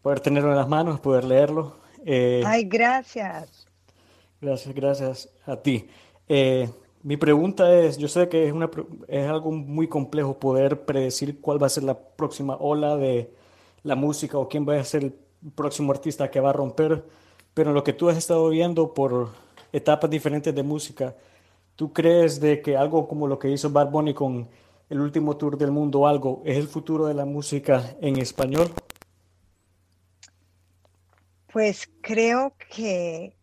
S11: poder tenerlo en las manos, poder leerlo.
S1: Eh, Ay, gracias.
S11: Gracias, gracias a ti. mi pregunta es, yo sé que es, una, es algo muy complejo poder predecir cuál va a ser la próxima ola de la música o quién va a ser el próximo artista que va a romper, pero lo que tú has estado viendo por etapas diferentes de música, ¿tú crees de que algo como lo que hizo Bad Bunny con el último tour del mundo, algo, es el futuro de la música en español?
S1: Pues creo que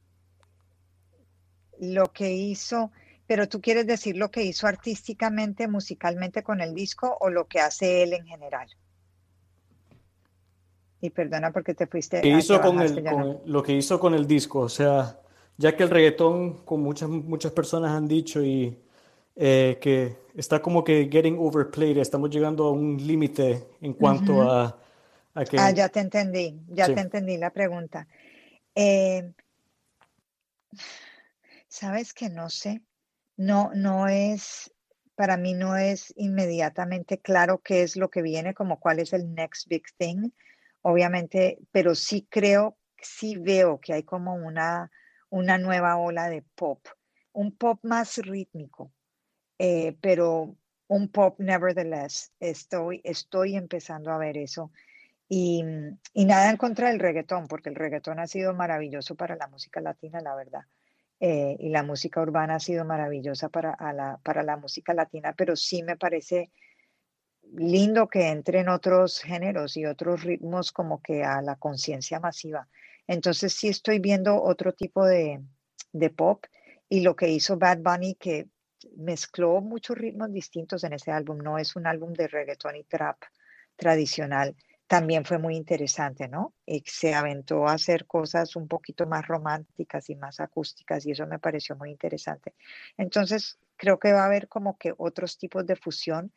S1: lo que hizo, pero tú quieres decir lo que hizo artísticamente, musicalmente con el disco o lo que hace él en general? Y perdona porque te fuiste.
S11: ¿Qué hizo con, el, lo que hizo con el disco? O sea, ya que el reggaetón, como muchas, muchas personas han dicho, y eh, que está como que getting overplayed, estamos llegando a un límite en cuanto a, a, que...
S1: Ah, ya te entendí, ya te entendí la pregunta. Eh, Sabes que no sé, no, no es, para mí no es inmediatamente claro qué es lo que viene, como cuál es el next big thing obviamente, pero sí creo, sí veo que hay como una, una nueva ola de pop, un pop más rítmico, eh, pero un pop nevertheless. Estoy, estoy empezando a ver eso. Y, nada en contra del reggaetón, porque el reggaetón ha sido maravilloso para la música latina, la verdad. Eh, y la música urbana ha sido maravillosa para, la, para la música latina, pero sí me parece lindo que entren otros géneros y otros ritmos como que a la conciencia masiva. Entonces sí estoy viendo otro tipo de, pop y lo que hizo Bad Bunny que mezcló muchos ritmos distintos en ese álbum, no es un álbum de reggaeton y trap tradicional, también fue muy interesante, ¿no? Y se aventó a hacer cosas un poquito más románticas y más acústicas y eso me pareció muy interesante. Entonces, creo que va a haber como que otros tipos de fusión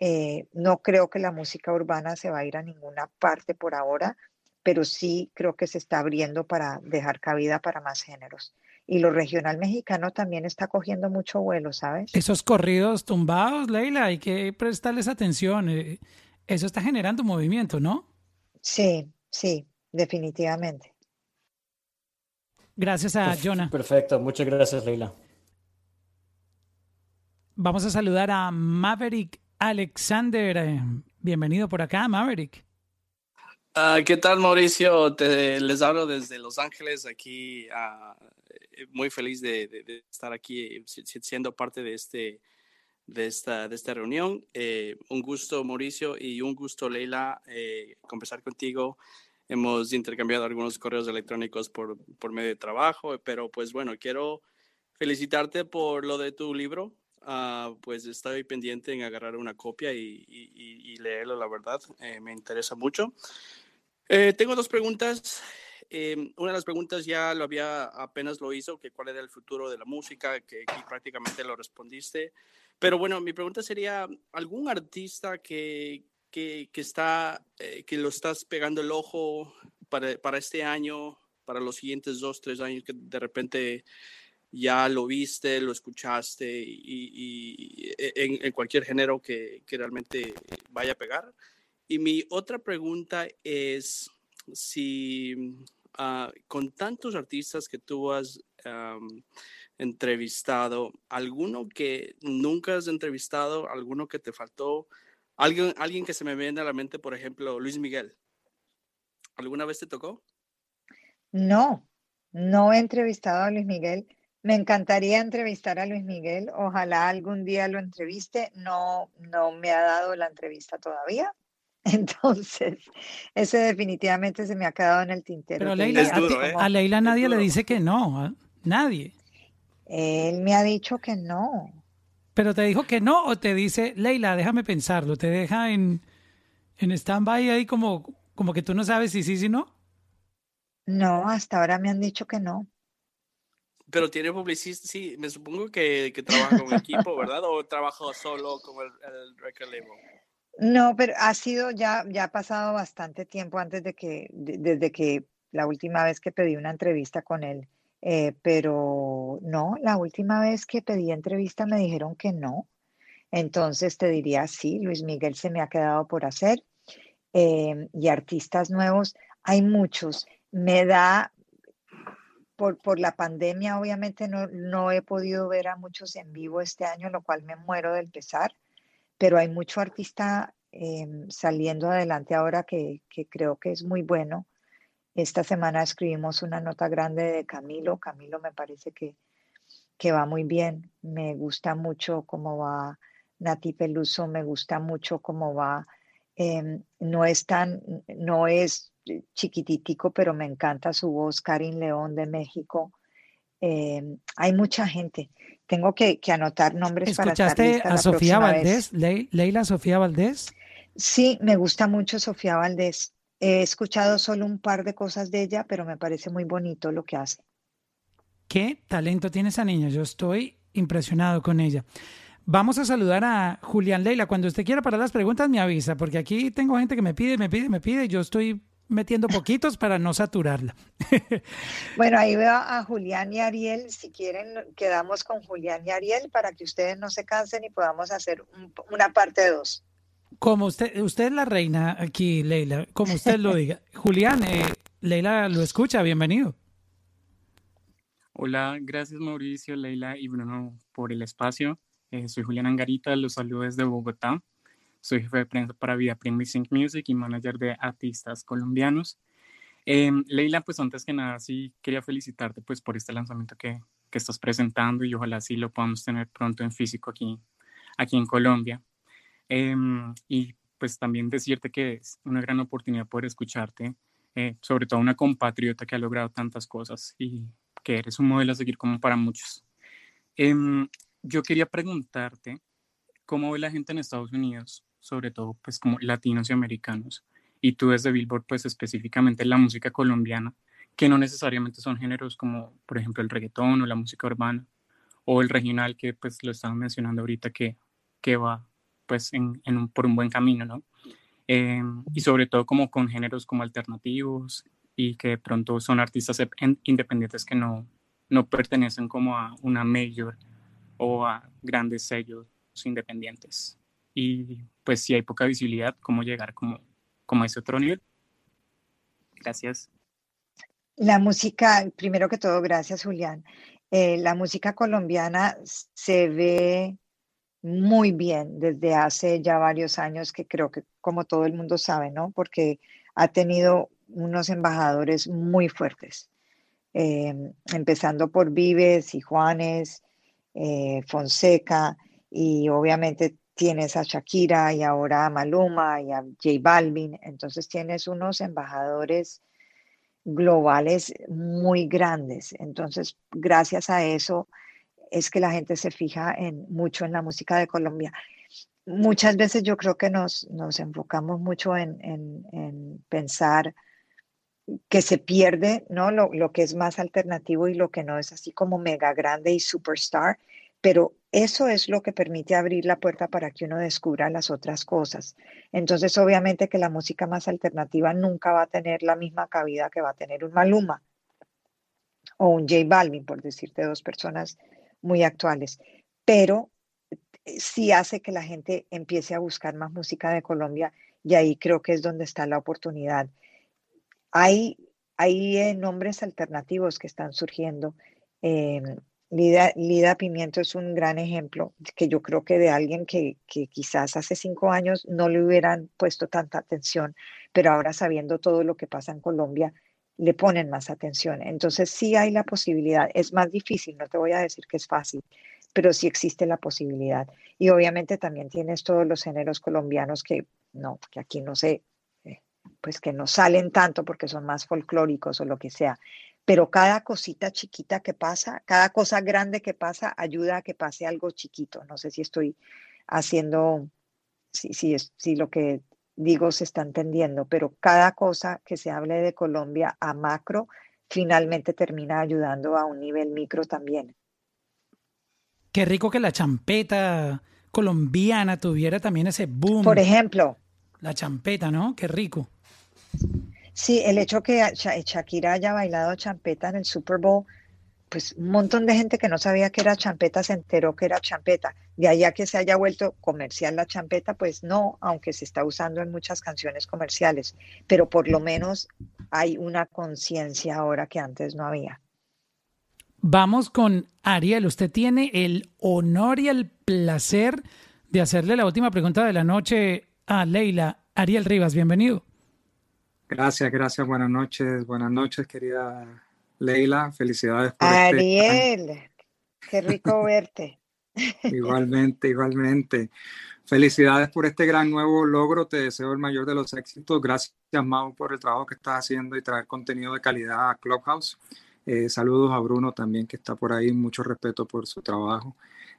S1: eh, no creo que la música urbana se va a ir a ninguna parte por ahora, pero sí creo que se está abriendo para dejar cabida para más géneros. y lo regional mexicano también está cogiendo mucho vuelo, ¿sabes?
S2: Esos corridos tumbados, Leila, hay que prestarles atención. eh, Eso está generando movimiento, ¿no?
S1: Sí, sí, definitivamente.
S2: Gracias a Jonah.
S11: Perfecto, muchas gracias, Leila.
S2: Vamos a saludar a Maverick Alexander. eh, Bienvenido por acá, Maverick.
S12: Ah, ¿Qué tal, Mauricio? Te, les hablo desde Los Ángeles, aquí ah, eh, muy feliz de, estar aquí si- si- siendo parte de, este, de, esta, de esta reunión. Eh, un gusto, Mauricio, y un gusto, Leila, conversar contigo. Hemos intercambiado algunos correos electrónicos por, por medio de trabajo, pero pues bueno, quiero felicitarte por lo de tu libro. Ah, pues estoy pendiente en agarrar una copia y, y- y- leerlo, la verdad, eh, me interesa mucho. Eh, tengo dos preguntas. Eh, una de las preguntas ya lo había, apenas lo hizo, que cuál era el futuro de la música, que aquí prácticamente lo respondiste. Pero bueno, mi pregunta sería, ¿algún artista que, que, que está, eh, que lo estás pegando el ojo para, para este año, para los siguientes dos, tres años, que de repente ya lo viste, lo escuchaste y, en, cualquier género que, que realmente vaya a pegar? Y mi otra pregunta es si ah, con tantos artistas que tú has entrevistado, alguno que nunca has entrevistado, alguno que te faltó, alguien, alguien que se me viene a la mente, por ejemplo, Luis Miguel. ¿Alguna vez te tocó?
S1: No, no he entrevistado a Luis Miguel. Me encantaría entrevistar a Luis Miguel. Ojalá algún día lo entreviste. No, no me ha dado la entrevista todavía. Entonces, ese definitivamente se me ha quedado en el tintero.
S2: Pero Leila, a,
S1: como-
S2: a Leila nadie le dice que no, ¿ah? nadie.
S1: Él me ha dicho que no.
S2: Pero te dijo que no o te dice, Leila, déjame pensarlo, te deja en, en stand-by ahí como, como que tú no sabes si sí, si no.
S1: No, hasta ahora me han dicho que no.
S12: Pero tiene publicista, sí, me supongo que, que trabaja con equipo, ¿verdad? ¿O trabaja solo con el, el record label?
S1: No, pero ha sido ya, ya ha pasado bastante tiempo antes de que, de- desde que la última vez que pedí una entrevista con él. Eh, pero no, la última vez que pedí entrevista me dijeron que no. Entonces te diría sí, Luis Miguel se me ha quedado por hacer. Eh, y artistas nuevos, hay muchos. Me da, por, por la pandemia, obviamente no, no he podido ver a muchos en vivo este año, lo cual me muero del pesar pero hay mucho artista em, saliendo adelante ahora que, que creo que es muy bueno. Esta semana escribimos una nota grande de Camilo. Camilo me parece que, que va muy bien. Me gusta mucho cómo va Nati Peluso, me gusta mucho cómo va. em, no es tan, no es chiquititico, pero me encanta su voz. Karin León de México. Em, hay mucha gente. Tengo que, que anotar nombres para estar
S2: ¿Escuchaste a
S1: la
S2: Sofía. Valdés? Le- Leila Sofía Valdés.
S1: Sí, me gusta mucho Sofía Valdés. He escuchado solo un par de cosas de ella, pero me parece muy bonito lo que hace.
S2: ¿Qué talento tiene esa niña? Yo estoy impresionado con ella. Vamos a saludar a Julián Leila. Cuando usted quiera parar las preguntas, me avisa, porque aquí tengo gente que me pide, me pide, me pide. y Yo estoy metiendo poquitos para no saturarla.
S1: Bueno, ahí veo a Julián y Ariel. Si quieren, quedamos con Julián y Ariel para que ustedes no se cansen y podamos hacer un- una parte dos.
S2: Como usted, usted es la reina aquí, Leila, como usted lo diga. Julián, eh, Leila lo escucha, bienvenido.
S13: Hola, gracias Mauricio, Leila y Bruno por el espacio. Eh, soy Julián Angarita, los saludo desde Bogotá. Soy jefe de prensa para Vida Prima y Sync Music y manager de artistas colombianos. Eh, Leila, pues antes que nada, sí quería felicitarte pues por este lanzamiento que, que estás presentando y ojalá sí lo podamos tener pronto en físico aquí, aquí en Colombia. Eh, y pues también decirte que es una gran oportunidad poder escucharte, eh, sobre todo una compatriota que ha logrado tantas cosas y que eres un modelo a seguir como para muchos. Em, yo quería preguntarte cómo ve la gente en Estados Unidos, sobre todo pues como latinos y americanos, y tú desde Billboard pues específicamente la música colombiana, que no necesariamente son géneros como por ejemplo el reggaetón o la música urbana, o el regional que pues lo estaban mencionando ahorita que, que va pues en, en un, por un buen camino, ¿no? Em, y sobre todo como con géneros como alternativos y que de pronto son artistas ep- en- independientes que no, no pertenecen como a una major o a grandes sellos independientes. Y pues si hay poca visibilidad, ¿cómo llegar como, como a ese otro nivel? Gracias.
S1: La música, primero que todo, gracias Julián. Eh, la música colombiana se ve muy bien desde hace ya varios años, que creo que como todo el mundo sabe, ¿no? Porque ha tenido unos embajadores muy fuertes, eh, empezando por Vives y Juanes, eh, Fonseca, y obviamente tienes a Shakira y ahora a Maluma y a J Balvin, entonces tienes unos embajadores globales muy grandes. Entonces, gracias a eso es que la gente se fija en, mucho en la música de Colombia. Muchas veces yo creo que nos, nos enfocamos mucho en, en, pensar que se pierde ¿no? Lo, lo, que es más alternativo y lo que no es así como mega grande y superstar, pero eso es lo que permite abrir la puerta para que uno descubra las otras cosas. Entonces, obviamente que la música más alternativa nunca va a tener la misma cabida que va a tener un Maluma o un J Balvin, por decirte dos personas muy actuales, pero eh, sí hace que la gente empiece a buscar más música de Colombia y ahí creo que es donde está la oportunidad. Hay, hay eh, nombres alternativos que están surgiendo. Em, Lida, Pimiento es un gran ejemplo que yo creo que de alguien que, que, quizás hace cinco años no le hubieran puesto tanta atención, pero ahora sabiendo todo lo que pasa en Colombia, le ponen más atención. Entonces sí hay la posibilidad, es más difícil, no te voy a decir que es fácil, pero sí existe la posibilidad. Y obviamente también tienes todos los géneros colombianos que no, que aquí no sé, eh, pues que no salen tanto porque son más folclóricos o lo que sea, pero cada cosita chiquita que pasa, cada cosa grande que pasa, ayuda a que pase algo chiquito. No sé si estoy haciendo, si, si, si lo que digo se está entendiendo, pero cada cosa que se hable de Colombia a macro finalmente termina ayudando a un nivel micro también.
S2: Qué rico que la champeta colombiana tuviera también ese boom.
S1: Por ejemplo.
S2: La champeta, ¿no? Qué rico.
S1: Sí, el hecho que Shakira haya bailado champeta en el Super Bowl, pues un montón de gente que no sabía que era champeta se enteró que era champeta. De allá que se haya vuelto comercial la champeta, pues no, aunque se está usando en muchas canciones comerciales, pero por lo menos hay una conciencia ahora que antes no había.
S2: Vamos con Ariel. Usted tiene el honor y el placer de hacerle la última pregunta de la noche a Leila. Ariel Rivas, bienvenido.
S14: Gracias, gracias. Buenas noches, buenas noches, querida Leila. Felicidades por
S1: este Ariel, qué rico verte.
S14: Igualmente, igualmente. Felicidades por este gran nuevo logro. Te deseo el mayor de los éxitos. Gracias, Mau, por el trabajo que estás haciendo y traer contenido de calidad a Clubhouse. Eh, saludos a Bruno también, que está por ahí. Mucho respeto por su trabajo.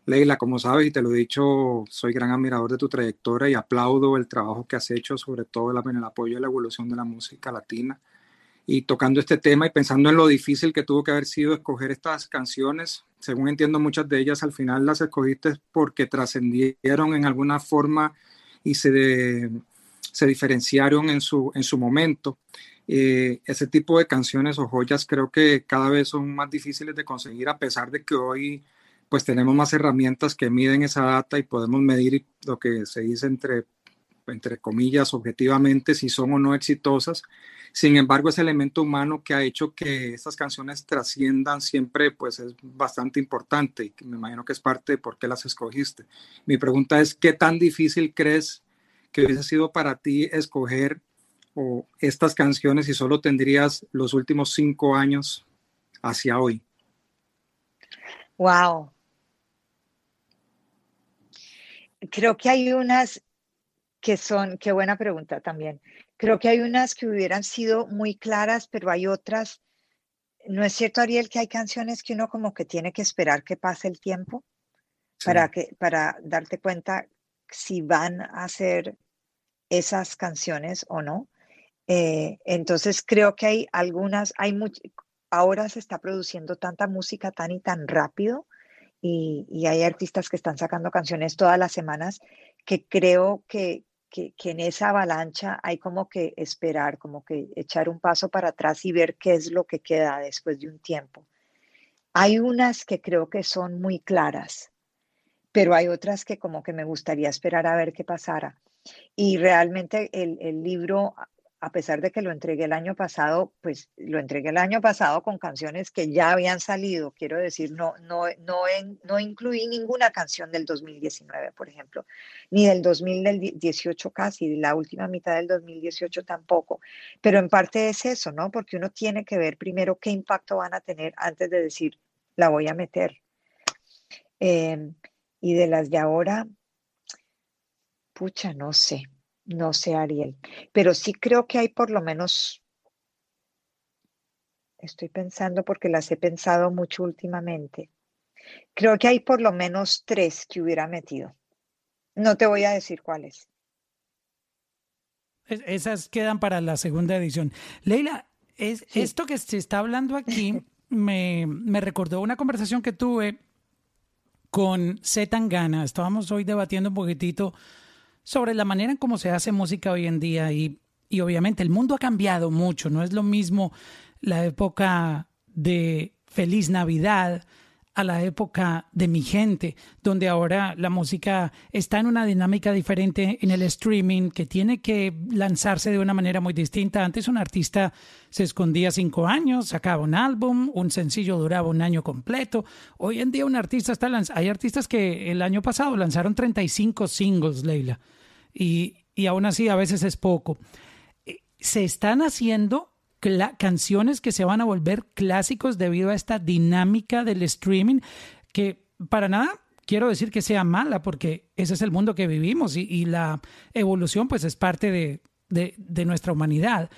S14: Leila, como sabes y te lo he dicho, soy gran admirador de tu trayectoria y aplaudo el trabajo que has hecho, sobre todo en el apoyo a la evolución de la música latina. Y tocando este tema y pensando en lo difícil que tuvo que haber sido escoger estas canciones, según entiendo muchas de ellas al final las escogiste porque trascendieron en alguna forma y se, se diferenciaron en su, en su momento. Eh, ese tipo de canciones o joyas creo que cada vez son más difíciles de conseguir a pesar de que hoy pues tenemos más herramientas que miden esa data y podemos medir lo que se dice entre, entre comillas, objetivamente, si son o no exitosas. Sin embargo, ese elemento humano que ha hecho que estas canciones trasciendan siempre, pues es bastante importante y me imagino que es parte de por qué las escogiste. Mi pregunta es, ¿qué tan difícil crees que hubiese sido para ti escoger o estas canciones si solo tendrías los últimos cinco años hacia hoy?
S1: Wow, creo que hay unas que son, qué buena pregunta también. Creo que hay unas que hubieran sido muy claras, pero hay otras. ¿No es cierto, Ariel, que hay canciones que uno como que tiene que esperar que pase el tiempo para, que, para darte cuenta si van a ser esas canciones o no? Eh, entonces creo que hay algunas, hay ahora se está produciendo tanta música tan y tan rápido y, hay artistas que están sacando canciones todas las semanas que creo que, que, en esa avalancha hay como que esperar, como que echar un paso para atrás y ver qué es lo que queda después de un tiempo. Hay unas que creo que son muy claras, pero hay otras que como que me gustaría esperar a ver qué pasara. Y realmente el libro a pesar de que lo entregué el año pasado, pues lo entregué el año pasado con canciones que ya habían salido. Quiero decir, no, no, no, no incluí ninguna canción del 2019, por ejemplo, ni del 2018 casi, la última mitad del 2018 tampoco. Pero en parte es eso, ¿no? Porque uno tiene que ver primero qué impacto van a tener antes de decir, la voy a meter. Em, y de las de ahora, pucha, no sé. No sé, Ariel, pero sí creo que hay por lo menos, estoy pensando porque las he pensado mucho últimamente, creo que hay por lo menos tres que hubiera metido. No te voy a decir cuáles.
S2: Esas quedan para la segunda edición. Leila, es, esto que se está hablando aquí me, me recordó una conversación que tuve con Zetangana. Estábamos hoy debatiendo un poquitito sobre la manera en cómo se hace música hoy en día y, y obviamente el mundo ha cambiado mucho, no es lo mismo la época de Feliz Navidad a la época de mi gente, donde ahora la música está en una dinámica diferente en el streaming, que tiene que lanzarse de una manera muy distinta. Antes un artista se escondía cinco años, sacaba un álbum, un sencillo duraba un año completo. Hoy en día un artista está lanzando, hay artistas que el año pasado lanzaron 35 singles, Leila, y, y aún así a veces es poco. Eh, se están haciendo canciones que se van a volver clásicos debido a esta dinámica del streaming que para nada quiero decir que sea mala porque ese es el mundo que vivimos y, la evolución pues es parte de, de, nuestra humanidad.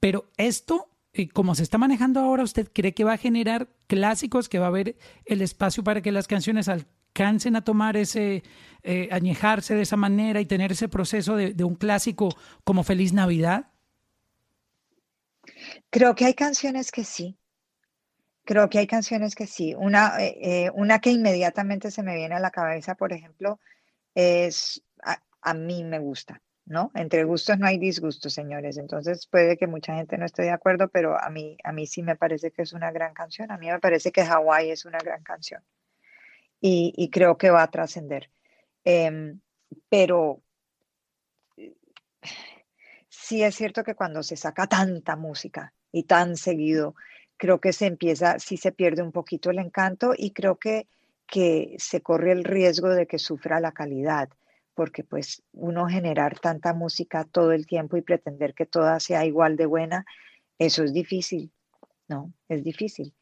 S2: Pero esto, eh, como se está manejando ahora, ¿usted cree que va a generar clásicos, que va a haber el espacio para que las canciones alcancen a tomar ese, eh, añejarse de esa manera y tener ese proceso de, de un clásico como Feliz Navidad?
S1: Creo que hay canciones que sí. Creo que hay canciones que sí. Una, eh, eh, una que inmediatamente se me viene a la cabeza, por ejemplo, es a, mí me gusta, ¿no? Entre gustos no hay disgustos, señores. Entonces puede que mucha gente no esté de acuerdo, pero a mí, a mí sí me parece que es una gran canción. A mí me parece que Hawaii es una gran canción. Y, creo que va a trascender. Em, pero sí es cierto que cuando se saca tanta música y tan seguido, creo que se empieza, sí se pierde un poquito el encanto y creo que, que se corre el riesgo de que sufra la calidad, porque pues uno generar tanta música todo el tiempo y pretender que toda sea igual de buena, eso es difícil, ¿no? Es difícil.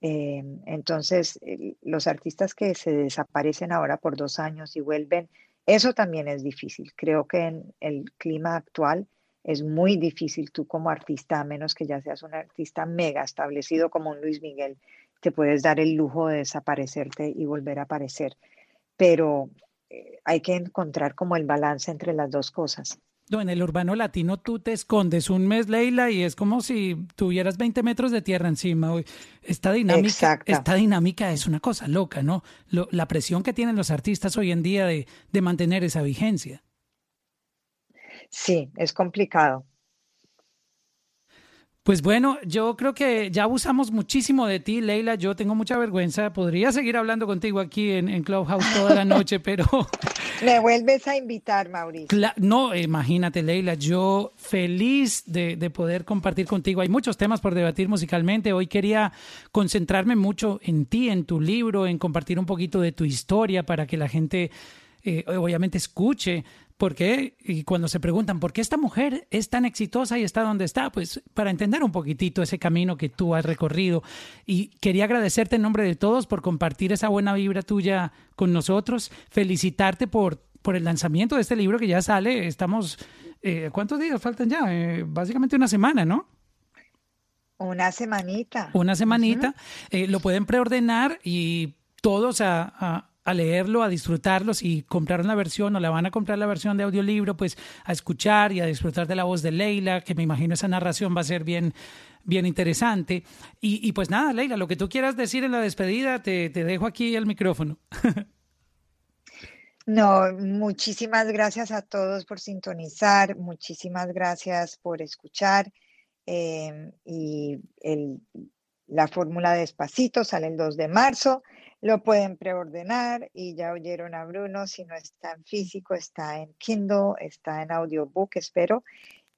S1: Em, entonces, los artistas que se desaparecen ahora por dos años y vuelven, eso también es difícil. Creo que en el clima actual es muy difícil tú como artista, a menos que ya seas un artista mega establecido como un Luis Miguel, te puedes dar el lujo de desaparecerte y volver a aparecer. Pero eh, hay que encontrar como el balance entre las dos cosas.
S2: No, en el urbano latino tú te escondes un mes, Leila, y es como si tuvieras 20 metros de tierra encima. Esta dinámica, esta dinámica es una cosa loca, ¿no? la presión que tienen los artistas hoy en día de, de mantener esa vigencia.
S1: Sí, es complicado.
S2: Pues bueno, yo creo que ya abusamos muchísimo de ti, Leila. Yo tengo mucha vergüenza. Podría seguir hablando contigo aquí en, Clubhouse toda la noche, pero...
S1: Me vuelves a invitar, Mauricio.
S2: no, imagínate, Leila. Yo feliz de, de, poder compartir contigo. Hay muchos temas por debatir musicalmente. Hoy quería concentrarme mucho en ti, en tu libro, en compartir un poquito de tu historia para que la gente... Eh, obviamente escuche ¿Por qué? Y cuando se preguntan, ¿por qué esta mujer es tan exitosa y está donde está? Pues para entender un poquitito ese camino que tú has recorrido. Y quería agradecerte en nombre de todos por compartir esa buena vibra tuya con nosotros, felicitarte por, por el lanzamiento de este libro que ya sale. Estamos, eh, ¿cuántos días faltan ya? Eh, básicamente una semana, ¿no?
S1: Una semanita.
S2: Una semanita. Eh, lo pueden preordenar y todos a a leerlo, a disfrutarlo, si compraron la versión o la van a comprar la versión de audiolibro, pues a escuchar y a disfrutar de la voz de Leila, que me imagino esa narración va a ser bien, bien interesante. Y, pues nada, Leila, lo que tú quieras decir en la despedida, te, te dejo aquí el micrófono.
S1: No, muchísimas gracias a todos por sintonizar, muchísimas gracias por escuchar eh, y el, la fórmula Despacito sale el 2 de marzo. Lo pueden preordenar y ya oyeron a Bruno. Si no está en físico, está en Kindle, está en audiobook, espero.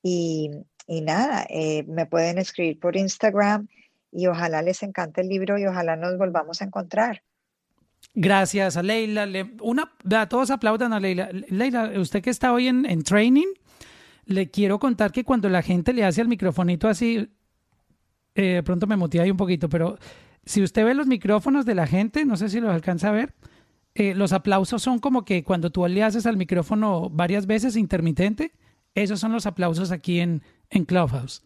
S1: Y, y nada, eh, me pueden escribir por Instagram y ojalá les encante el libro y ojalá nos volvamos a encontrar.
S2: Gracias a Leila. una, todos aplaudan a Leila. Leila, usted que está hoy en, en training, le quiero contar que cuando la gente le hace el microfonito así, eh, pronto me motiva ahí un poquito, pero si usted ve los micrófonos de la gente, no sé si los alcanza a ver, eh, los aplausos son como que cuando tú le haces al micrófono varias veces intermitente, esos son los aplausos aquí en, en Clubhouse.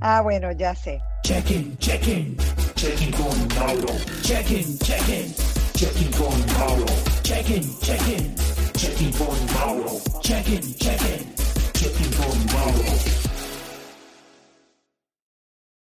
S1: Ah, bueno, ya sé.
S3: Check-in, check-in, check-in con Mauro. Check-in, check-in, check-in con Mauro. Check-in, check-in, check-in con Mauro. Check-in, check-in.